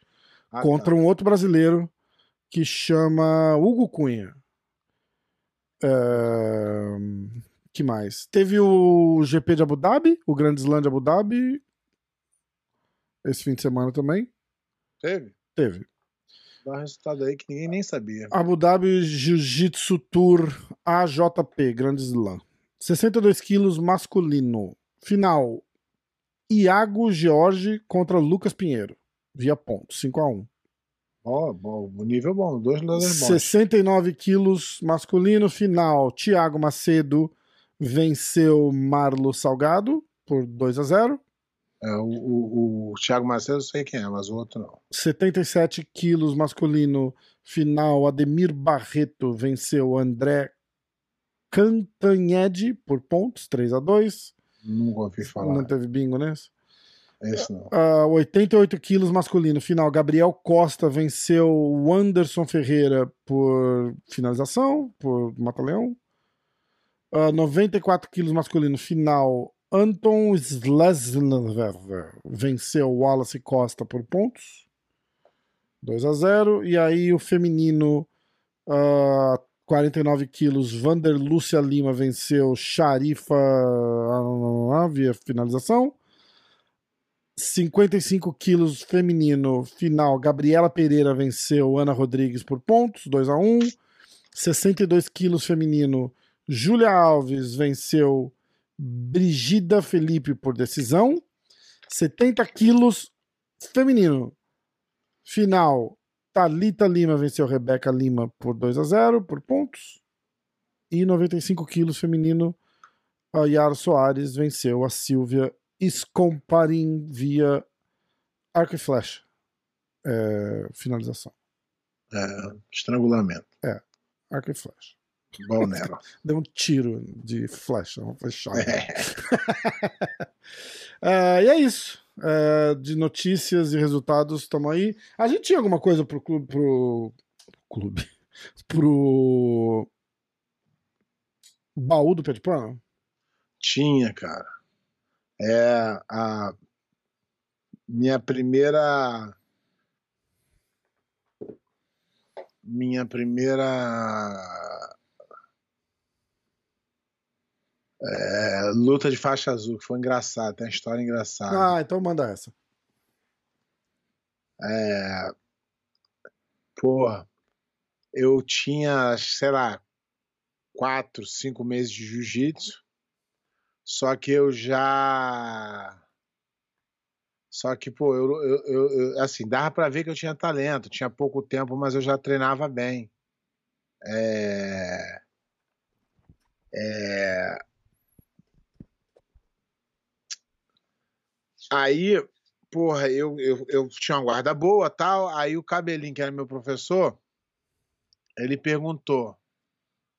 Ah, contra tá. um outro brasileiro que chama Hugo Cunha. É, que mais? Teve o GP de Abu Dhabi, o Grand Slam de Abu Dhabi. Esse fim de semana também. Teve? Teve. Dá um resultado aí que ninguém nem sabia. Abu Dhabi Jiu-Jitsu Tour AJP, Grand Slam. 62 quilos masculino. Final. Iago George contra Lucas Pinheiro. Via ponto, 5x1. Ó, bom, nível bom, dois lutadores bons. 69 quilos masculino. Final. Thiago Macedo venceu Marlo Salgado por 2 a 0 É, o, o, o Thiago Macedo eu sei quem é, mas o outro não. 77 quilos masculino. Final. Ademir Barreto venceu André Cantanhede por pontos, 3 a 2 Nunca ouvi falar. Não teve bingo nesse. Esse não. Ah, 88 quilos masculino. Final. Gabriel Costa venceu o Anderson Ferreira por finalização, por mata-leão. Ah, 94 quilos masculino. Final. Anton Slesner venceu Wallace Costa por pontos. 2 a 0 E aí o feminino. ah, 49 quilos, Vander Lúcia Lima venceu Sharifa ah, via finalização. 55 quilos feminino, final, Gabriela Pereira venceu Ana Rodrigues por pontos, 2 a 1 62 quilos feminino, Júlia Alves venceu Brigida Felipe por decisão. 70 quilos feminino, final, Talita Lima venceu Rebeca Lima por 2 a 0 por pontos. E 95 quilos feminino, a Yara Soares venceu a Silvia Scomparin via arco e flecha. É, finalização. É, estrangulamento. É, arco e flecha. Bom nela. Deu um tiro de flecha, uma flechada. É. É, e é isso. É, de notícias e resultados, estamos aí. A gente tinha alguma coisa pro clube. Pro clube. Pro. Baú do Pé de Pano? Tinha, cara. É a minha primeira. Minha primeira. É, luta de faixa azul, que foi engraçado, tem uma história engraçada. Ah, então manda essa. É, porra, eu tinha, sei lá, quatro, cinco meses de jiu-jitsu, só que eu já. Só que, pô, eu, eu, eu- eu- assim, dava pra ver que eu tinha talento, tinha pouco tempo, mas eu já treinava bem. É, é, Aí, porra, eu, eu, eu tinha uma guarda boa tal. Aí o Cabelinho, que era meu professor, ele perguntou: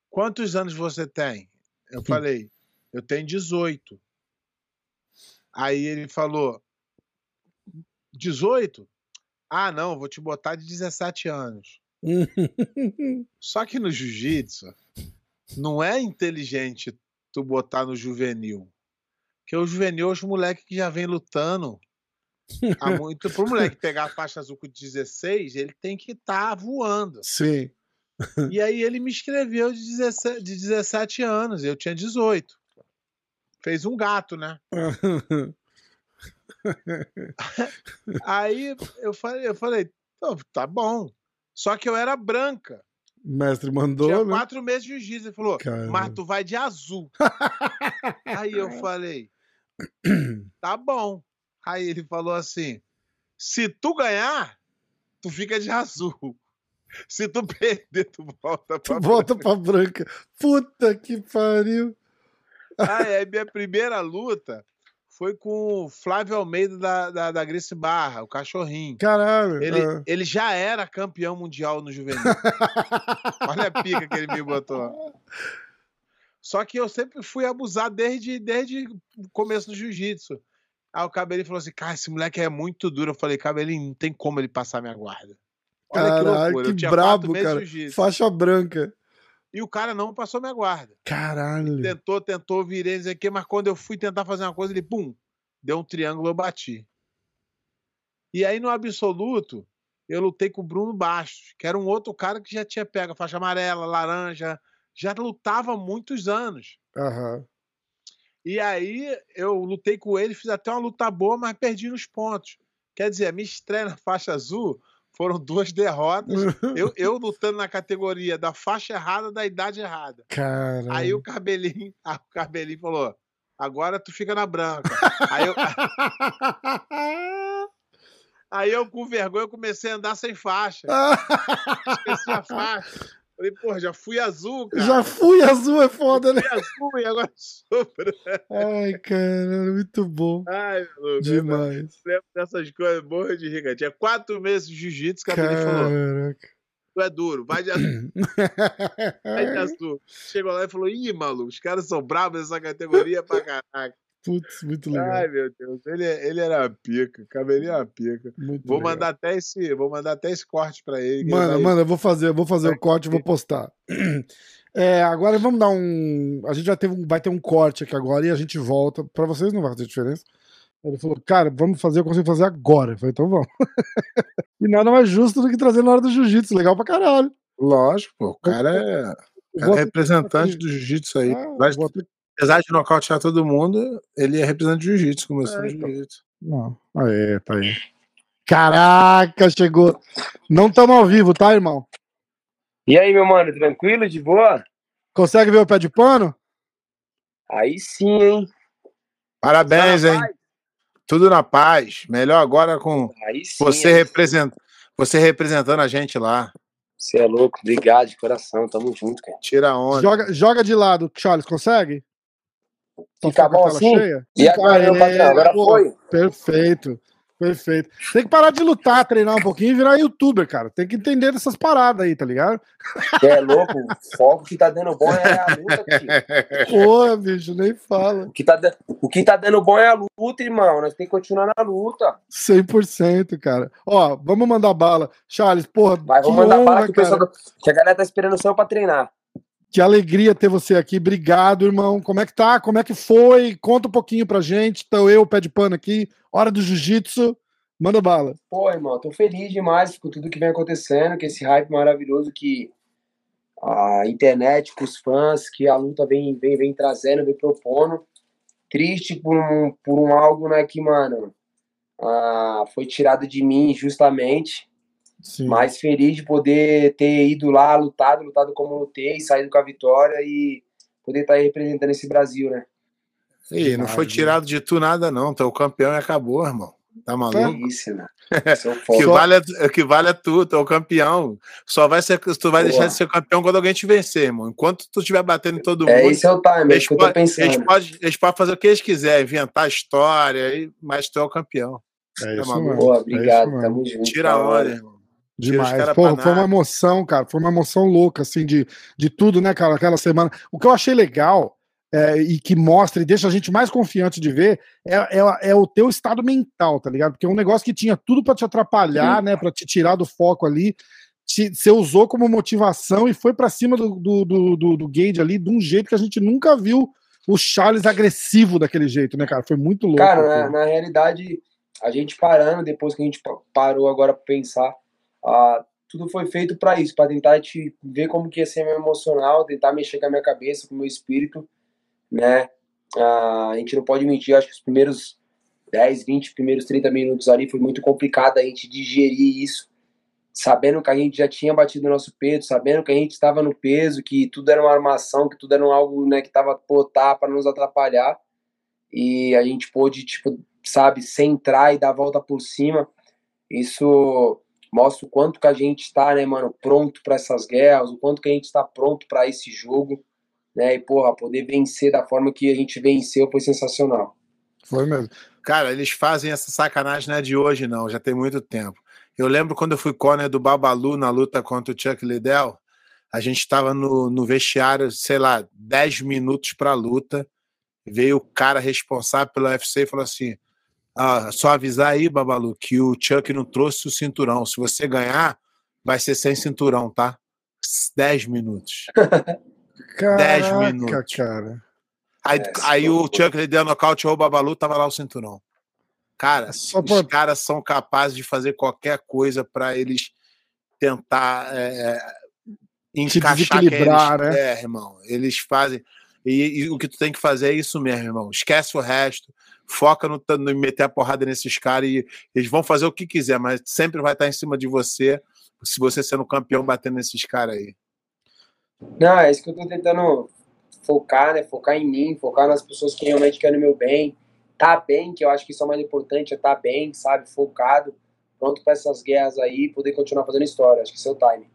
quantos anos você tem? Eu falei, eu tenho 18. Aí ele falou: 18? Ah, não, vou te botar de 17 anos. Só que no jiu-jitsu não é inteligente tu botar no juvenil. Porque o juvenil é os moleques que já vem lutando há muito. Pro moleque pegar a faixa azul com 16, ele tem que estar voando. Sim. E aí ele me escreveu de 17, de 17 anos, eu tinha 18. Fez um gato, né? Aí eu falei, eu falei, "Pô, tá bom. Só que eu era branca. O mestre Tinha mandou, né? quatro meses de jiu-jitsu. Ele falou, Caramba. mas tu vai de azul. Aí eu falei, tá bom. Aí ele falou assim: se tu ganhar, tu fica de azul. Se tu perder, tu volta Tu pra volta pra branca. Puta que pariu. Aí, aí minha primeira luta foi com o Flávio Almeida da, da, da Grace Barra, o cachorrinho. Caralho. Ele, ah. ele já era campeão mundial no juvenil. Olha a pica que ele me botou. Só que eu sempre fui abusado desde, desde o começo do jiu-jitsu. Aí o Cabelinho falou assim: cara, esse moleque é muito duro. Eu falei, Cabelinho, não tem como ele passar minha guarda. Olha que Caralho, que quatro brabo, cara. Faixa branca. E o cara não passou minha guarda. Caralho. Tentou, tentou, virei, não sei o quê, mas quando eu fui tentar fazer uma coisa, ele, pum, deu um triângulo, eu bati. E aí, no absoluto, eu lutei com o Bruno Bastos, que era um outro cara que já tinha pego faixa amarela, laranja, já lutava há muitos anos. Aham. E aí, eu lutei com ele, fiz até uma luta boa, mas perdi nos pontos. Quer dizer, a minha estreia na faixa azul foram duas derrotas. Eu, eu lutando na categoria da faixa errada, da idade errada. Caralho. Aí o cabelinho, ah, o cabelinho falou: agora tu fica na branca. Aí eu, aí eu, com vergonha, comecei a andar sem faixa. Esqueci a faixa. Falei, pô, já fui azul, cara. Já fui azul, é foda, né? fui azul e agora branco. Ai, caralho, muito bom. Ai, meu Deus. Demais. Lembro dessas coisas, morro de rica. Tinha quatro meses de jiu-jitsu, falou: Caraca. tu é duro, vai de azul, vai de azul. Chegou lá e falou: ih, maluco, os caras são bravos nessa categoria pra caraca. Putz, muito legal. Ai, meu Deus, ele, ele era uma pica, cabelinho era uma pica. muito Vou legal. mandar até esse, vou mandar até esse corte pra ele. vai- mano, eu vou fazer, eu vou fazer vai o corte e vou postar. É, agora vamos dar um. A gente já teve um, vai ter um corte aqui agora e a gente volta. Pra vocês não vai fazer diferença. Ele falou, cara, vamos fazer, eu consigo fazer agora. Eu falei, então vamos. e nada mais justo do que trazer na hora do jiu-jitsu. Legal pra caralho. Lógico, pô, o cara é. Cara, é representante do jiu-jitsu aí. Ah, Mas, vou apesar de nocautear todo mundo, ele é representante do jiu-jitsu, começou É, então. jiu-jitsu. Não. Aê, tá aí. Caraca, chegou. Não estamos ao vivo, tá, irmão? E aí, meu mano, tranquilo, de boa? Consegue ver o pé de pano? Aí sim, hein? Parabéns, Tá hein? paz? Tudo na paz. Melhor agora com Aí sim. você, aí sim. represent... você representando a gente lá. Você é louco, obrigado de coração, tamo junto, cara. Tira a onda. Joga, joga de lado, Charles, consegue? Fica com a bom assim? cheia? E agora, meu Aê, patrão, agora pô, foi? Perfeito, perfeito. Tem que parar de lutar, treinar um pouquinho e virar youtuber, cara. Tem que entender dessas paradas aí, tá ligado? É louco, o foco que tá dando bom é a luta, tio. Porra, bicho, nem fala. O que tá, o que tá dando bom é a luta, irmão. Nós temos que continuar na luta. 100%, cara. Ó, vamos mandar bala. Charles, porra, Vai, vamos mandar honra, bala que o cara. pessoal. tá- Que a galera tá esperando o céu pra treinar. Que alegria ter você aqui. Obrigado, irmão. Como é que tá? Como é que foi? Conta um pouquinho pra gente. Então, eu, pé de pano aqui, hora do jiu-jitsu. Manda bala. Pô, irmão, tô feliz demais com tudo que vem acontecendo, com esse hype maravilhoso que a internet, com os fãs, que a luta vem, vem, vem trazendo, vem propondo. Triste por um, por um algo, né, que, mano, ah, foi tirado de mim injustamente, Sim. mas feliz de poder ter ido lá, lutado, lutado como lutei, saído com a vitória e poder estar aí representando esse Brasil, né? Ih, não foi tirado de tu nada, não. Tu é o campeão e acabou, irmão. Tá Que maluco? isso, né? É que, vale é, que vale é tu, tu é o campeão. Só vai ser, tu vai Boa. deixar de ser campeão quando alguém te vencer, irmão. Enquanto tu estiver batendo em todo É, mundo, esse é o time, é eles, isso que eu tô podem, eles, podem, eles podem fazer o que eles quiserem, inventar história, e- mas tu é o campeão. É Tá isso maluco? mesmo. Pô, É obrigado, isso tamo junto. Tira a da hora. irmão. Demais. Pô, foi uma emoção, cara. Foi uma emoção louca, assim, de, de tudo, né, cara? Aquela semana. O que eu achei legal é, e que mostra e deixa a gente mais confiante de ver é, é, é o teu estado mental, tá ligado? Porque é um negócio que tinha tudo pra te atrapalhar, né? Pra te tirar do foco ali. Te- Você usou como motivação e foi pra cima do, do, do, do, do Gage ali de um jeito que a gente nunca viu o Charles agressivo daquele jeito, né, cara? Foi muito louco. Cara, na, na realidade, a gente parando, depois que a gente pa- parou agora pra pensar, ah, tudo foi feito pra isso, pra tentar te ver como que ia ser meu emocional, tentar mexer com a minha cabeça, com o meu espírito, né? Ah, a gente não pode mentir, acho que os primeiros 10, 20, primeiros 30 minutos ali foi muito complicado a gente digerir isso, sabendo que a gente já tinha batido o nosso peso, sabendo que a gente estava no peso, que tudo era uma armação, que tudo era algo né, que estava botar para nos atrapalhar. E a gente pôde, tipo, sabe, centrar e dar a volta por cima. Isso mostra o quanto que a gente está, né, mano, pronto para essas guerras, o quanto que a gente está pronto para esse jogo, né? E, porra, poder vencer da forma que a gente venceu foi sensacional. Foi mesmo. Cara, eles fazem essa sacanagem não é de hoje, não, já tem muito tempo. Eu lembro quando eu fui corner do Babalu na luta contra o Chuck Liddell, a gente estava no, no vestiário, sei lá, 10 minutos para a luta, veio o cara responsável pelo UFC e falou assim: ah, só avisar aí, Babalu, que o Chuck não trouxe o cinturão. Se você ganhar, vai ser sem cinturão, tá? 10 minutos. Caraca, minutos. cara. Aí, É, aí o. Chuck Liddell nocauteou o Babalu, tava lá o cinturão. Cara, Só os pra- caras são capazes de fazer qualquer coisa para eles tentar é, encaixar quem eles né? É, irmão. Eles fazem. E, e o que tu tem que fazer é isso mesmo, irmão. Esquece o resto. Foca no, no meter a porrada nesses caras e eles vão fazer o que quiser, mas sempre vai estar em cima de você. Se você sendo campeão, batendo nesses caras aí. Não, é isso que eu tô tentando focar, né? Focar em mim, focar nas pessoas que realmente querem o meu bem. Tá bem, que eu acho que isso é o mais importante, é tá bem, sabe? Focado, pronto para essas guerras aí, poder continuar fazendo história. Acho que esse é o time.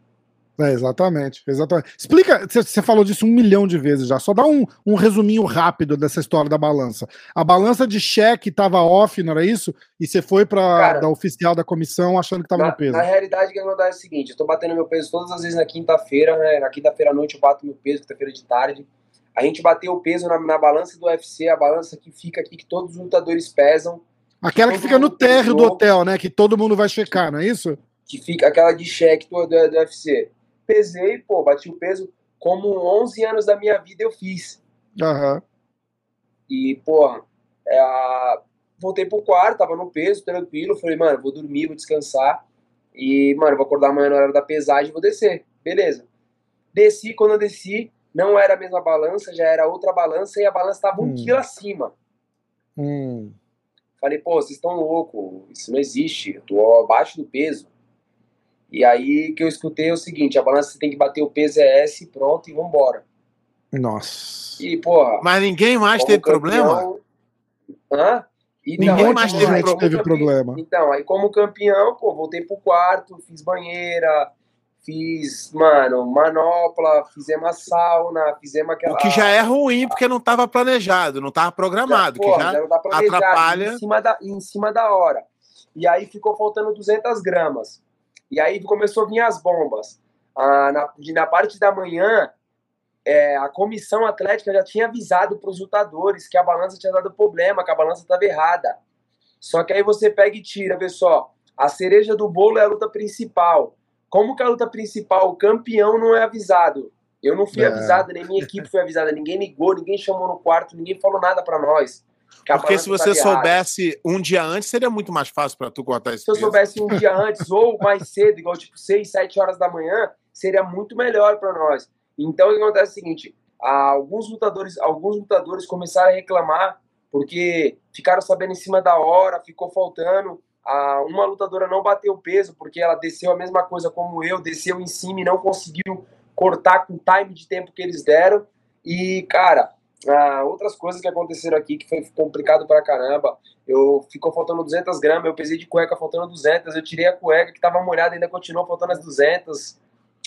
É, exatamente, exatamente. Explica, você- falou disso um milhão de vezes já. Só dá um, um resuminho rápido dessa história da balança. A balança de cheque estava off, não era isso? E você foi para da oficial da comissão achando que estava no peso. na realidade, o que acontece é o seguinte: eu tô batendo meu peso todas as vezes na quinta-feira, né? Na quinta-feira à noite eu bato meu peso, quinta-feira de tarde. A gente bateu o peso na, na balança do UFC, a balança que fica aqui, que todos os lutadores pesam, Aquela que fica no térreo do hotel, né? Que todo mundo vai checar, não é isso? que fica aquela de cheque do, do, do UFC. Pesei, pô, bati o peso como 11 anos da minha vida eu fiz. Aham. E, porra, é, voltei pro quarto, tava no peso, tranquilo. Falei, mano, vou dormir, vou descansar. E, mano, vou acordar amanhã na hora da pesagem e vou descer. Beleza. Desci, quando eu desci, não era a mesma balança, já era outra balança e a balança estava um Hum. quilo acima. Hum. Falei, pô, vocês estão loucos, isso não existe, eu tô abaixo do peso. E aí que eu escutei é o seguinte, a balança você tem que bater o peso é S, pronto, e vambora. Nossa. E, porra, Mas ninguém mais como teve campeão- problema? Hã? E Ninguém não, mais teve campe- problema. Então, aí como campeão, pô, voltei pro quarto, fiz banheira, fiz, mano, manopla, fizemos a sauna, fizemos aquela... O que já é ruim, porque não estava planejado, não estava programado, Porra, que já não tá planejado, atrapalha. Em cima, da, em cima da hora. E aí ficou faltando 200 gramas. E aí começou a vir as bombas. Ah, na, na parte da manhã, é, a comissão atlética já tinha avisado para os lutadores que a balança tinha dado problema, que a balança estava errada. Só que aí você pega e tira, vê só. A cereja do bolo é a luta principal. Como que a luta principal, o campeão não é avisado? Eu não fui É. avisado, nem minha equipe foi avisada. Ninguém ligou, ninguém chamou no quarto, ninguém falou nada para nós. Porque se balança você soubesse um dia antes, seria muito mais fácil para tu cortar esse Se eu peso. soubesse um dia antes ou mais cedo, igual tipo 6, 7 horas da manhã, seria muito melhor para nós. Então o que acontece é o seguinte: ah, alguns lutadores, alguns lutadores começaram a reclamar porque ficaram sabendo em cima da hora, ficou faltando. Ah, uma lutadora não bateu peso porque ela desceu a mesma coisa como eu, desceu em cima e não conseguiu cortar com o time de tempo que eles deram. E, cara, ah, outras coisas que aconteceram aqui que foi complicado pra caramba. Eu ficou faltando 200 gramas, eu pesei de cueca faltando 200, eu tirei a cueca que tava molhada, ainda continuou faltando as 200,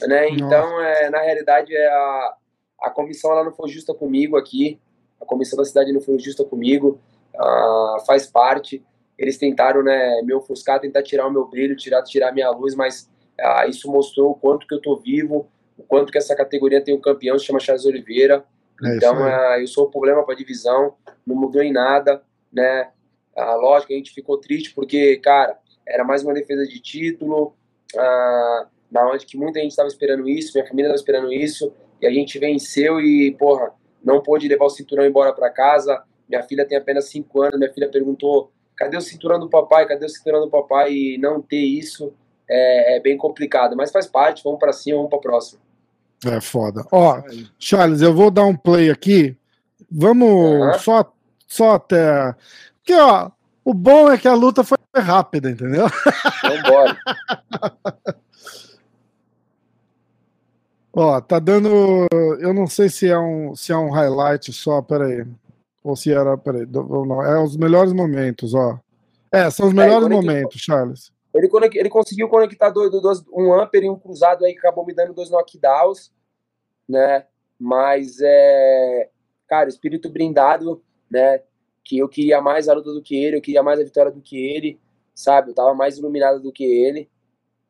né? Então, é, na realidade, é a, a comissão ela não foi justa comigo aqui, a comissão da cidade não foi justa comigo, ah, faz parte. Eles tentaram, né, me ofuscar, tentar tirar o meu brilho, tirar, tirar a minha luz, mas ah, isso mostrou o quanto que eu tô vivo, o quanto que essa categoria tem um campeão, se chama Charles Oliveira. É então, ah, eu sou o problema para a divisão, não mudou em nada, né? Ah, lógico, a gente ficou triste porque, cara, era mais uma defesa de título, ah, na onde que muita gente estava esperando isso, minha família estava esperando isso, e a gente venceu e, porra, não pôde levar o cinturão embora para casa. Minha filha tem apenas 5 anos, minha filha perguntou: cadê o cinturão do papai? Cadê o cinturão do papai? E não ter isso é, é bem complicado, mas faz parte, vamos para cima, vamos para próxima. É foda. Ó, Charles, eu vou dar um play aqui. Vamos Aham. só, só até. Porque, ó, o bom é que a luta foi rápida, entendeu? Vamos embora. Ó, tá dando. Eu não sei se é um, se é um highlight só, peraí. Ou se era. Peraí, não. É os melhores momentos, ó. É, são os melhores conectou. momentos, Charles. Ele, ele conseguiu conectar dois, dois- um upper e um cruzado aí que acabou me dando dois knockdowns, né? Mas é, cara, espírito brindado, né? Que eu queria mais a luta do que ele, eu queria mais a vitória do que ele, sabe? Eu tava mais iluminado do que ele.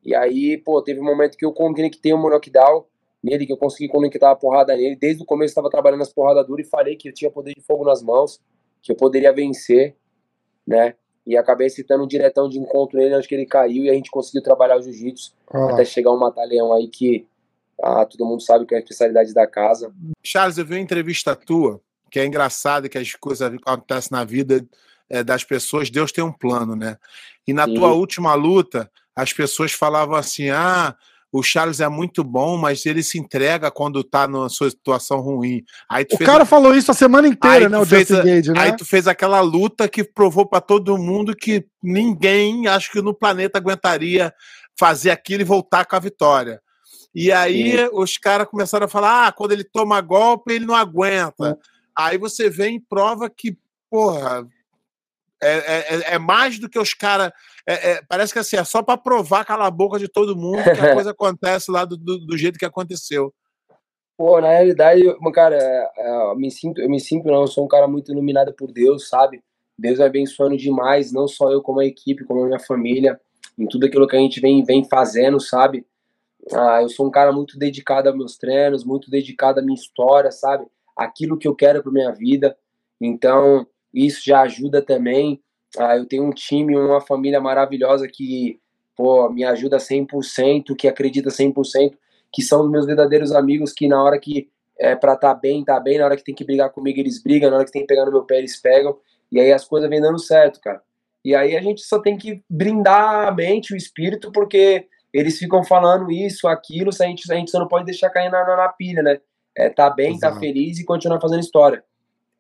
E aí, pô, teve um momento que eu conectei um knockdown nele, que eu consegui conectar a porrada nele. Desde o começo eu tava trabalhando as porradas duras e falei que eu tinha poder de fogo nas mãos, que eu poderia vencer, né? E acabei citando um diretão de encontro nele, acho que ele caiu e a gente conseguiu trabalhar o jiu-jitsu Ó, até chegar um mata-leão aí que ah, todo mundo sabe que é a especialidade da casa. Charles, eu vi uma entrevista tua, que é engraçada, que as coisas acontecem na vida é, das pessoas, Deus tem um plano, né? E na Sim. tua última luta, as pessoas falavam assim: ah, o Charles é muito bom, mas ele se entrega quando tá numa sua situação ruim. Aí O cara falou isso a semana inteira, né? O fez Justin a- Gage, né? Aí tu fez aquela luta que provou para todo mundo que ninguém, acho que no planeta, aguentaria fazer aquilo e voltar com a vitória. E aí os caras começaram a falar: ah, quando ele toma golpe, ele não aguenta. Aí você vem e prova que, porra, é, é- é mais do que os caras. parece que assim, é só para provar cala a boca de todo mundo que a coisa acontece lá do, do- do jeito que aconteceu. Pô, na realidade, cara, é, é, eu me sinto, eu me sinto não, eu sou um cara muito iluminado por Deus, sabe? Deus vai abençoando demais, não só eu como a equipe, como a minha família, em tudo aquilo que a gente vem, vem fazendo, sabe? Ah, eu sou um cara muito dedicado aos meus treinos, muito dedicado à minha história, sabe? Aquilo que eu quero para minha vida. Então, isso já ajuda também. Ah, eu tenho um time, uma família maravilhosa que, pô, me ajuda 100%, que acredita 100%, que são os meus verdadeiros amigos que na hora que é para tá bem, tá bem, na hora que tem que brigar comigo, eles brigam, na hora que tem que pegar no meu pé, eles pegam. E aí as coisas vêm dando certo, cara. E aí a gente só tem que brindar a mente, o espírito, porque eles ficam falando isso, aquilo, a gente, a gente só não pode deixar cair na, na, na pilha, né? É, tá bem, tá Exato. feliz e continuar fazendo história.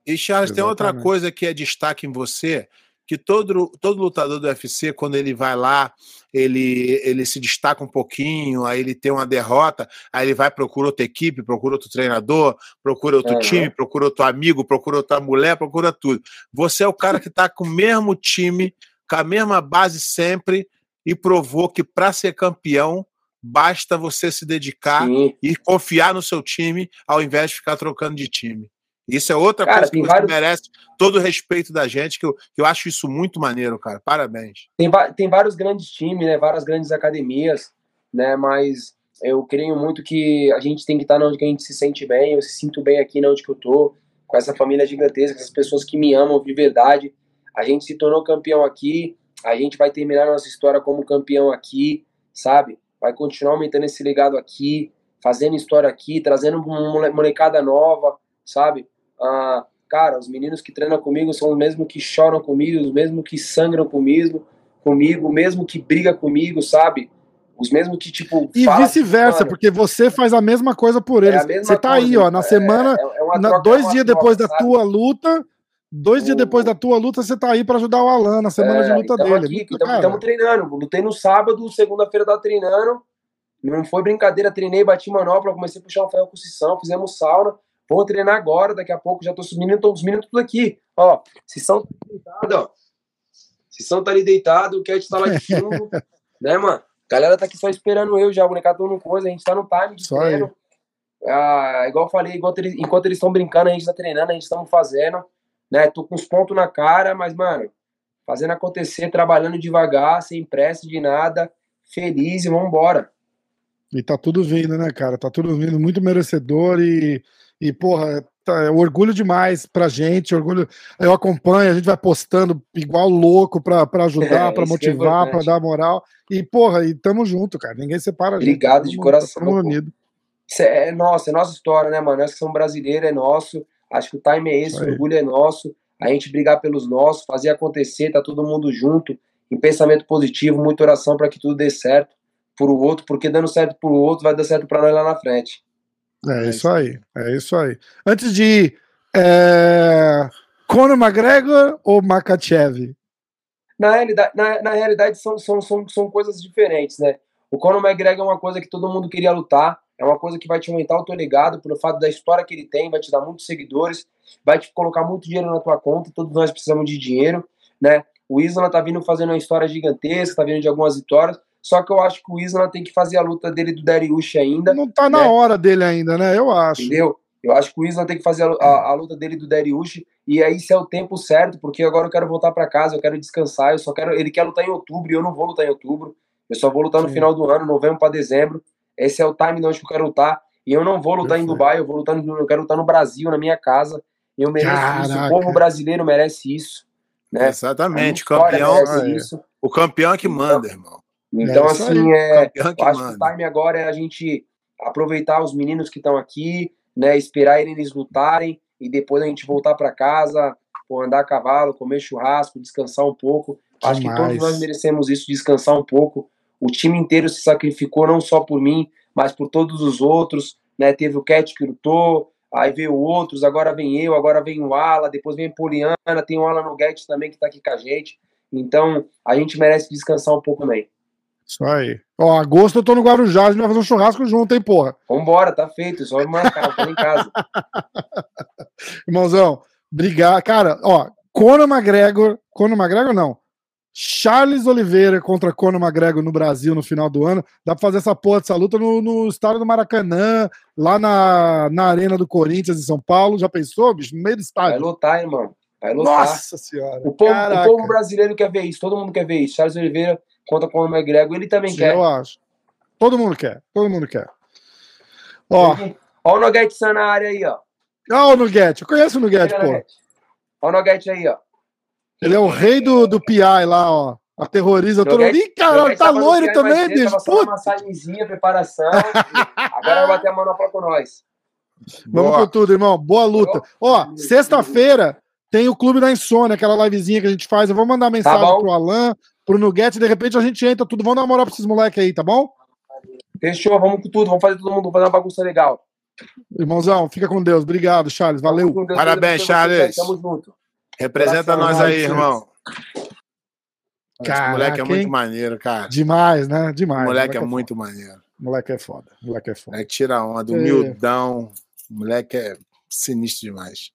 E Charles, tem outra Exatamente. coisa que é destaque em você, que todo, todo lutador do UFC, quando ele vai lá, ele, ele se destaca um pouquinho, aí ele tem uma derrota, aí ele vai procura outra equipe, procura outro treinador, procura outro Uhum. time, procura outro amigo, procura outra mulher, procura tudo. Você é o cara que está com o mesmo time, com a mesma base sempre, e provou que para ser campeão basta você se dedicar Sim. e confiar no seu time ao invés de ficar trocando de time. Isso é outra Cara, coisa que vários- merece todo o respeito da gente, que eu, que eu acho isso muito maneiro, cara. Parabéns. Tem, tem vários grandes times, né? Várias grandes academias, né? Mas eu creio muito que a gente tem que estar onde a gente se sente bem. Eu se sinto bem aqui na onde que eu tô, com essa família gigantesca, essas pessoas que me amam de verdade. A gente se tornou campeão aqui, a gente vai terminar nossa história como campeão aqui, sabe? Vai continuar aumentando esse legado aqui, fazendo história aqui, trazendo uma mole- molecada nova, sabe? Ah, cara, os meninos que treinam comigo são os mesmos que choram comigo, os mesmos que sangram comigo, comigo, o mesmo que briga comigo, sabe? Os mesmos que, tipo. E vice-versa, porque você faz a mesma coisa por é eles. mesma você tá aí, coisa, ó, na é- semana, é- é na- dois é dias troca, depois da sabe? tua luta, dois dias O- depois da tua luta, você tá aí pra ajudar o Alan na semana de luta dele. Muito, cara. Estamos treinando. Lutei no sábado, segunda-feira tava treinando. Não foi brincadeira, treinei, bati manopla, comecei a puxar um ferro com sessão, fizemos sauna. Vou treinar agora, daqui a pouco já tô meninos, tô, os meninos tudo aqui. Ó, Sissão tá deitado, ó. Sissão tá ali deitado, o Cat tá lá de fundo, né, mano? A galera tá aqui só esperando eu já, o molecada tá no coisa, a gente tá no time de Só treino. Ah, igual eu falei, enquanto eles enquanto eles estão brincando, a gente tá treinando, a gente estamos fazendo, né? Tô com os pontos na cara, mas, mano, fazendo acontecer, trabalhando devagar, sem pressa de nada, feliz e vambora. E tá tudo vindo, né, cara? Tá tudo vindo muito merecedor e, e porra, tá, é orgulho demais pra gente, orgulho. Eu acompanho, a gente vai postando igual louco pra, pra ajudar, É, pra é motivar, pra importante. dar moral. E, porra, e tamo junto, cara. Ninguém separa a gente. Obrigado de mundo- coração, pô. unido. É, é nossa, é nossa história, né, mano? Nós que somos brasileiros, é nosso. Acho que o time é esse, Isso o aí. orgulho é nosso. A gente brigar pelos nossos, fazer acontecer, tá todo mundo junto, em pensamento positivo, muita oração para que tudo dê certo pro outro, porque dando certo pro outro vai dar certo para nós lá na frente. É isso aí, é isso aí. Antes de ir, é... Conor McGregor ou Makachev? Na realidade, na, na realidade são, são, são, são coisas diferentes, né? O Conor McGregor é uma coisa que todo mundo queria lutar, é uma coisa que vai te aumentar o teu legado pelo fato da história que ele tem, vai te dar muitos seguidores, vai te colocar muito dinheiro na tua conta, todos nós precisamos de dinheiro, né? O Isla tá vindo fazendo uma história gigantesca, tá vindo de algumas vitórias, só que eu acho que o Isla tem que fazer a luta dele do Dariush ainda, Não tá na né? hora dele ainda, né? Eu acho. entendeu? Eu acho que o Isla tem que fazer a, a- a luta dele do Dariush, e aí se é o tempo certo, porque agora eu quero voltar para casa, eu quero descansar, eu só quero. Ele quer lutar em outubro e eu não vou lutar em outubro. Eu só vou lutar no Sim. final do ano, novembro para dezembro. Esse é o time de onde que eu quero lutar. E eu não vou lutar em Perfeito. Dubai, eu vou lutar no, eu quero lutar no Brasil, na minha casa. Eu mereço isso, Caraca. o povo brasileiro merece isso. Né? Exatamente. história Campeão, é. isso. o campeão é que manda, irmão. Então, É isso assim, é, Campeão que eu acho que o time agora é a gente aproveitar os meninos que estão aqui, né? Esperar eles lutarem e depois a gente voltar para casa, pô, andar a cavalo, comer churrasco, descansar um pouco. Acho que Demais. todos nós merecemos isso, descansar um pouco. O time inteiro se sacrificou não só por mim, mas por todos os outros, né? Teve o Cat que lutou, aí veio outros, agora vem eu, agora vem o Ala, depois vem a Poliana, tem o Alan Noguete também que tá aqui com a gente. Então, a gente merece descansar um pouco também. Isso aí. Ó, agosto eu tô no Guarujá, a gente vai fazer um churrasco junto, hein, porra. Vambora, tá feito, só me marcar, eu tô em casa. Irmãozão, obrigado. Cara, ó, Conor McGregor, Conor McGregor não. Charles Oliveira contra Conor McGregor no Brasil no final do ano. Dá pra fazer essa porra dessa luta no, no estádio do Maracanã, lá na, na Arena do Corinthians em São Paulo. Já pensou, bicho? No meio do Vai estádio. lutar, irmão. Vai lutar. Nossa senhora. O povo, o povo brasileiro quer ver isso, todo mundo quer ver isso. Charles Oliveira contra Conor McGregor, ele também quer. Eu acho. Todo mundo quer. Todo mundo quer. Ó, Ó o Noguete San na área aí, ó. ó o Nuguete. Eu conheço o o pô. Noguete. Ó o Noguete aí, ó. Ele é o rei do, do PI lá, ó. Aterroriza todo mundo. Noguete- Ih, caralho, Noguete tá loiro também, bicho. Puta. massagenzinha, preparação. Agora vai bater a manopla com nós. Vamos Boa. com tudo, irmão. Boa luta. Ó, sexta-feira tem o Clube da Insônia, aquela livezinha que a gente faz. Eu vou mandar mensagem bom. pro Alan, pro Nuguete, de repente a gente entra tudo. Vamos dar uma moral pra esses moleques aí, tá bom? Fechou, vamos com tudo, vamos fazer todo mundo, vamos fazer uma bagunça legal. Irmãozão, fica com Deus. Obrigado, Charles. Valeu. Deus, Parabéns, Charles. Tamo junto. Representa Abração, nós aí, Charles. irmão. Esse Caraca, moleque é muito hein? maneiro, cara. Demais, né? Demais. O moleque é foda. muito maneiro. Moleque é foda. Moleque é foda. Moleque tira onda, É. humildão. O moleque é sinistro demais.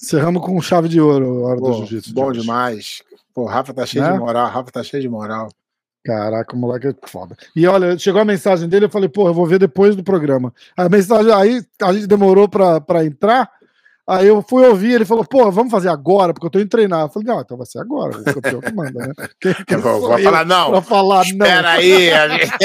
Encerramos com chave de ouro a hora do Pô, jiu-jitsu. de bom demais. Pô, Rafa tá cheio Né? de moral. Rafa tá cheio de moral. Caraca, o moleque é foda. E olha, chegou a mensagem dele, eu falei, pô, eu vou ver depois do programa. A mensagem aí, a gente demorou pra, pra entrar. Aí eu fui ouvir, ele falou, pô, vamos fazer agora, porque eu tô indo treinar. Eu falei, não, então vai ser agora, o campeão que manda, né? Quem, quem vou, vou falar, não. pra falar Espera não? aí. a gente-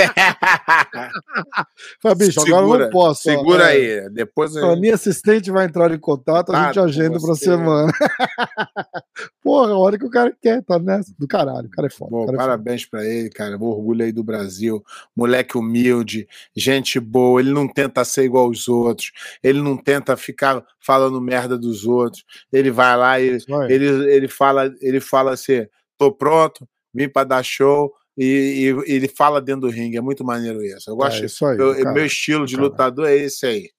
Falei, bicho, agora eu Segura, não posso. ó. Segura É, aí. Depois A eu... minha assistente vai entrar em contato, a Ah, gente agenda pra você. semana. Porra, a hora que o cara quer, tá nessa. Do caralho, o cara é foda. O cara é foda. parabéns pra ele, cara. O orgulho aí do Brasil. Moleque humilde, gente boa. Ele não tenta ser igual aos outros. Ele não tenta ficar falando merda dos outros. Ele vai lá e aí. ele, ele fala, ele fala assim: tô pronto, vim pra dar show. E, e ele fala dentro do ringue. É muito maneiro isso. Eu gosto. É isso aí. eu- cara. meu estilo de cara. lutador é esse aí.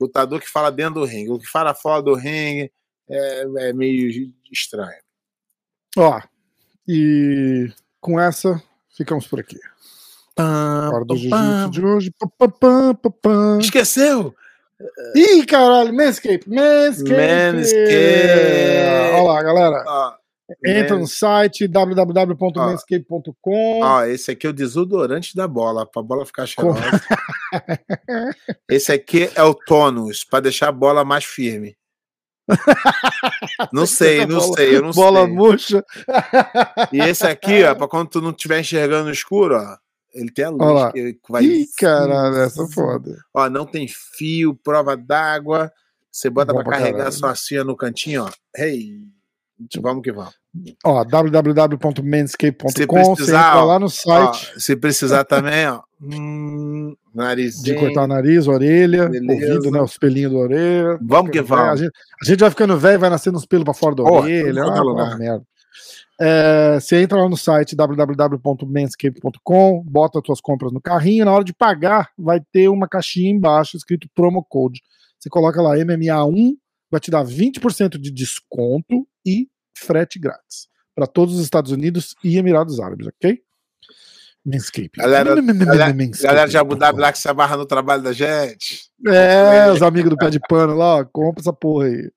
Lutador que fala dentro do ringue. O que fala fora do ringue é, é meio estranho. Ó, e com essa, ficamos por aqui. Hora do jiu-jitsu de hoje. Pá, pá. Esqueceu? Ih, caralho, Manscape, Manscape. Manscaped. Olha lá, galera. Ó, Entra Man- no site www.manscape.com. Ó, esse aqui é o desodorante da bola, pra bola ficar cheirosa. esse aqui é o tônus, pra deixar a bola mais firme. Não sei, não Bola- sei, eu não Bola sei. murcha. E esse aqui, ó, pra quando tu não estiver enxergando no escuro, ó, ele tem a luz Olha lá. que vai. Ih, caralho, essa é foda. Ó, não tem fio, prova d'água. Você bota pra carregar caralho. sua cia no cantinho, ó. Hey, vamos que vamos. Ó, Se www.manscape.com. Você precisar, entra ó, lá no Ó, site se precisar também, ó. Hum, narizinho. de cortar nariz, orelha, Beleza. ouvido, né? Os pelinhos da orelha. Vamos que É, a, vamos. gente, a gente vai ficando velho, vai nascendo uns pelos pra fora da orelha. Ah, lugar. uma merda. É, você entra lá no site www.manscape.com, bota as suas compras no carrinho, na hora de pagar, vai ter uma caixinha embaixo escrito promo code. Você coloca lá MMA1, vai te dar 20% de desconto e frete grátis para todos os Estados Unidos e Emirados Árabes, ok? Manscape. Galera- galera- de Abu Dhabi lá que se abarra no trabalho da gente. É, os amigos do pé de pano lá, ó, compra essa porra aí.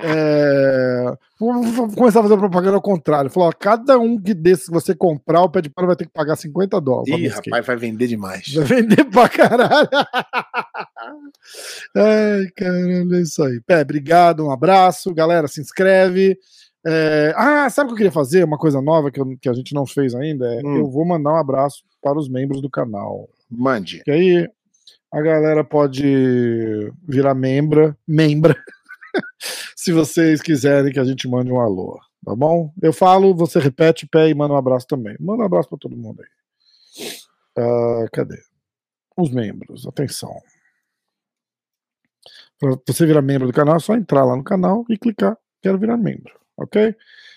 É, vou, começar a fazer propaganda ao contrário. Falou, ó, cada um que desses que você comprar, o pé de pano vai ter que pagar 50 dólares. Ih, rapaz, vai vender demais. Vai vender pra caralho. Ai, caralho, é isso aí. Pé, obrigado, um abraço. Galera, se inscreve. É, Ah, sabe o que eu queria fazer? Uma coisa nova que, eu- que a gente não fez ainda. É, Hum. Eu vou mandar um abraço para os membros do canal. Mande. Que aí a galera pode virar membra, membra, se vocês quiserem que a gente mande um alô, tá bom? Eu falo, você repete pé e manda um abraço também. Manda um abraço para todo mundo aí. Ah, cadê? Os membros, atenção. Para você virar membro do canal, é só entrar lá no canal e clicar quero virar membro, ok?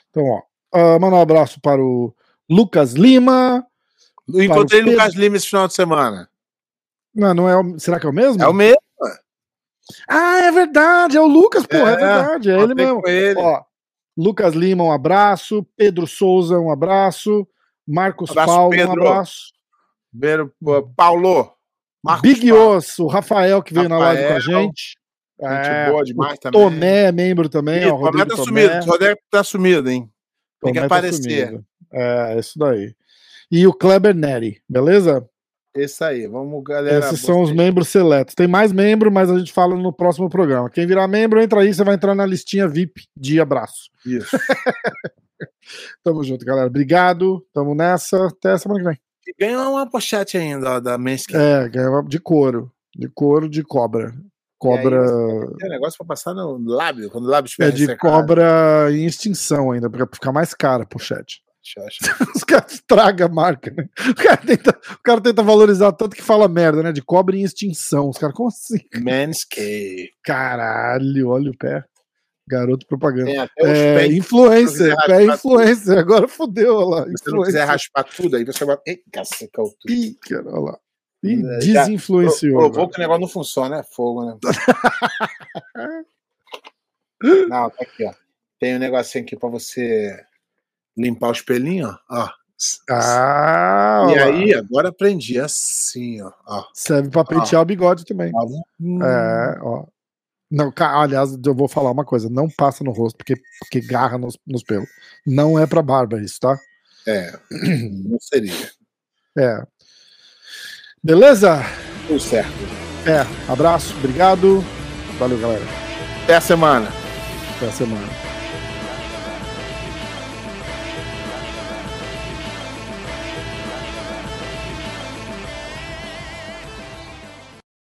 Então, ó, ah, manda um abraço para o Lucas Lima. Eu encontrei o Pedro- Lucas Lima esse final de semana. Não, não é será que é o mesmo? É o mesmo. Ah, é verdade, é o Lucas, porra, é, É, verdade, é ele mesmo. ele. Ó, Lucas Lima, um abraço. Pedro Souza, um abraço. Marcos Abraço, Paulo, um Pedro. abraço. Primeiro, pô, Paulo. Marcos Big. Osso, o Rafael que veio na live com a Rafael. gente. Gente É, boa demais também. Tomé é membro também, ó, o Tomé tá Tomé. sumido. O Rodrigo tá sumido, hein? Tem que Tomé tá aparecer. sumido. É, isso daí. E o Kleber Neri, beleza? Esse aí. Vamos, galera. Esses são os membros seletos. Tem mais membro, mas a gente fala no próximo programa. Quem virar membro, entra aí, você vai entrar na listinha VIP de abraço. Isso. Tamo junto, galera. Obrigado. Tamo nessa. Até semana que vem. E ganha uma pochete ainda, ó, da Manscaped. É, ganhava de couro. De couro de cobra. Cobra. Tem um negócio pra passar no lábio, quando o lábio estiver É de ressecado. cobra em extinção ainda, pra ficar mais cara a pochete. Os caras estragam a marca, né? O cara, tenta, o cara tenta valorizar tanto que fala merda, né? De cobra em extinção. Os caras, como assim? Manscaped. Caralho, olha o pé. Garoto propaganda. É, influencer, pé influencer. Agora fodeu, olha lá. Se você não quiser raspar tudo, aí você bota. Ei, tudo. Ih, cara, olha lá. E É, desinfluenciou. Provou que o negócio não funciona, é fogo, né? não, tá aqui, ó. Tem um negocinho aqui pra você limpar o espelhinho, ó. ó. Ah, e ó aí, agora aprendi assim, ó. ó. serve pra pentear o bigode também. Hum, É, ó. Não, aliás, eu vou falar uma coisa: não passa no rosto, porque, porque garra nos, nos pelos. Não é pra barba isso, tá? É, não seria. É. Beleza? Tudo certo. É. Abraço, obrigado. Valeu, galera. Até a semana. Até a semana.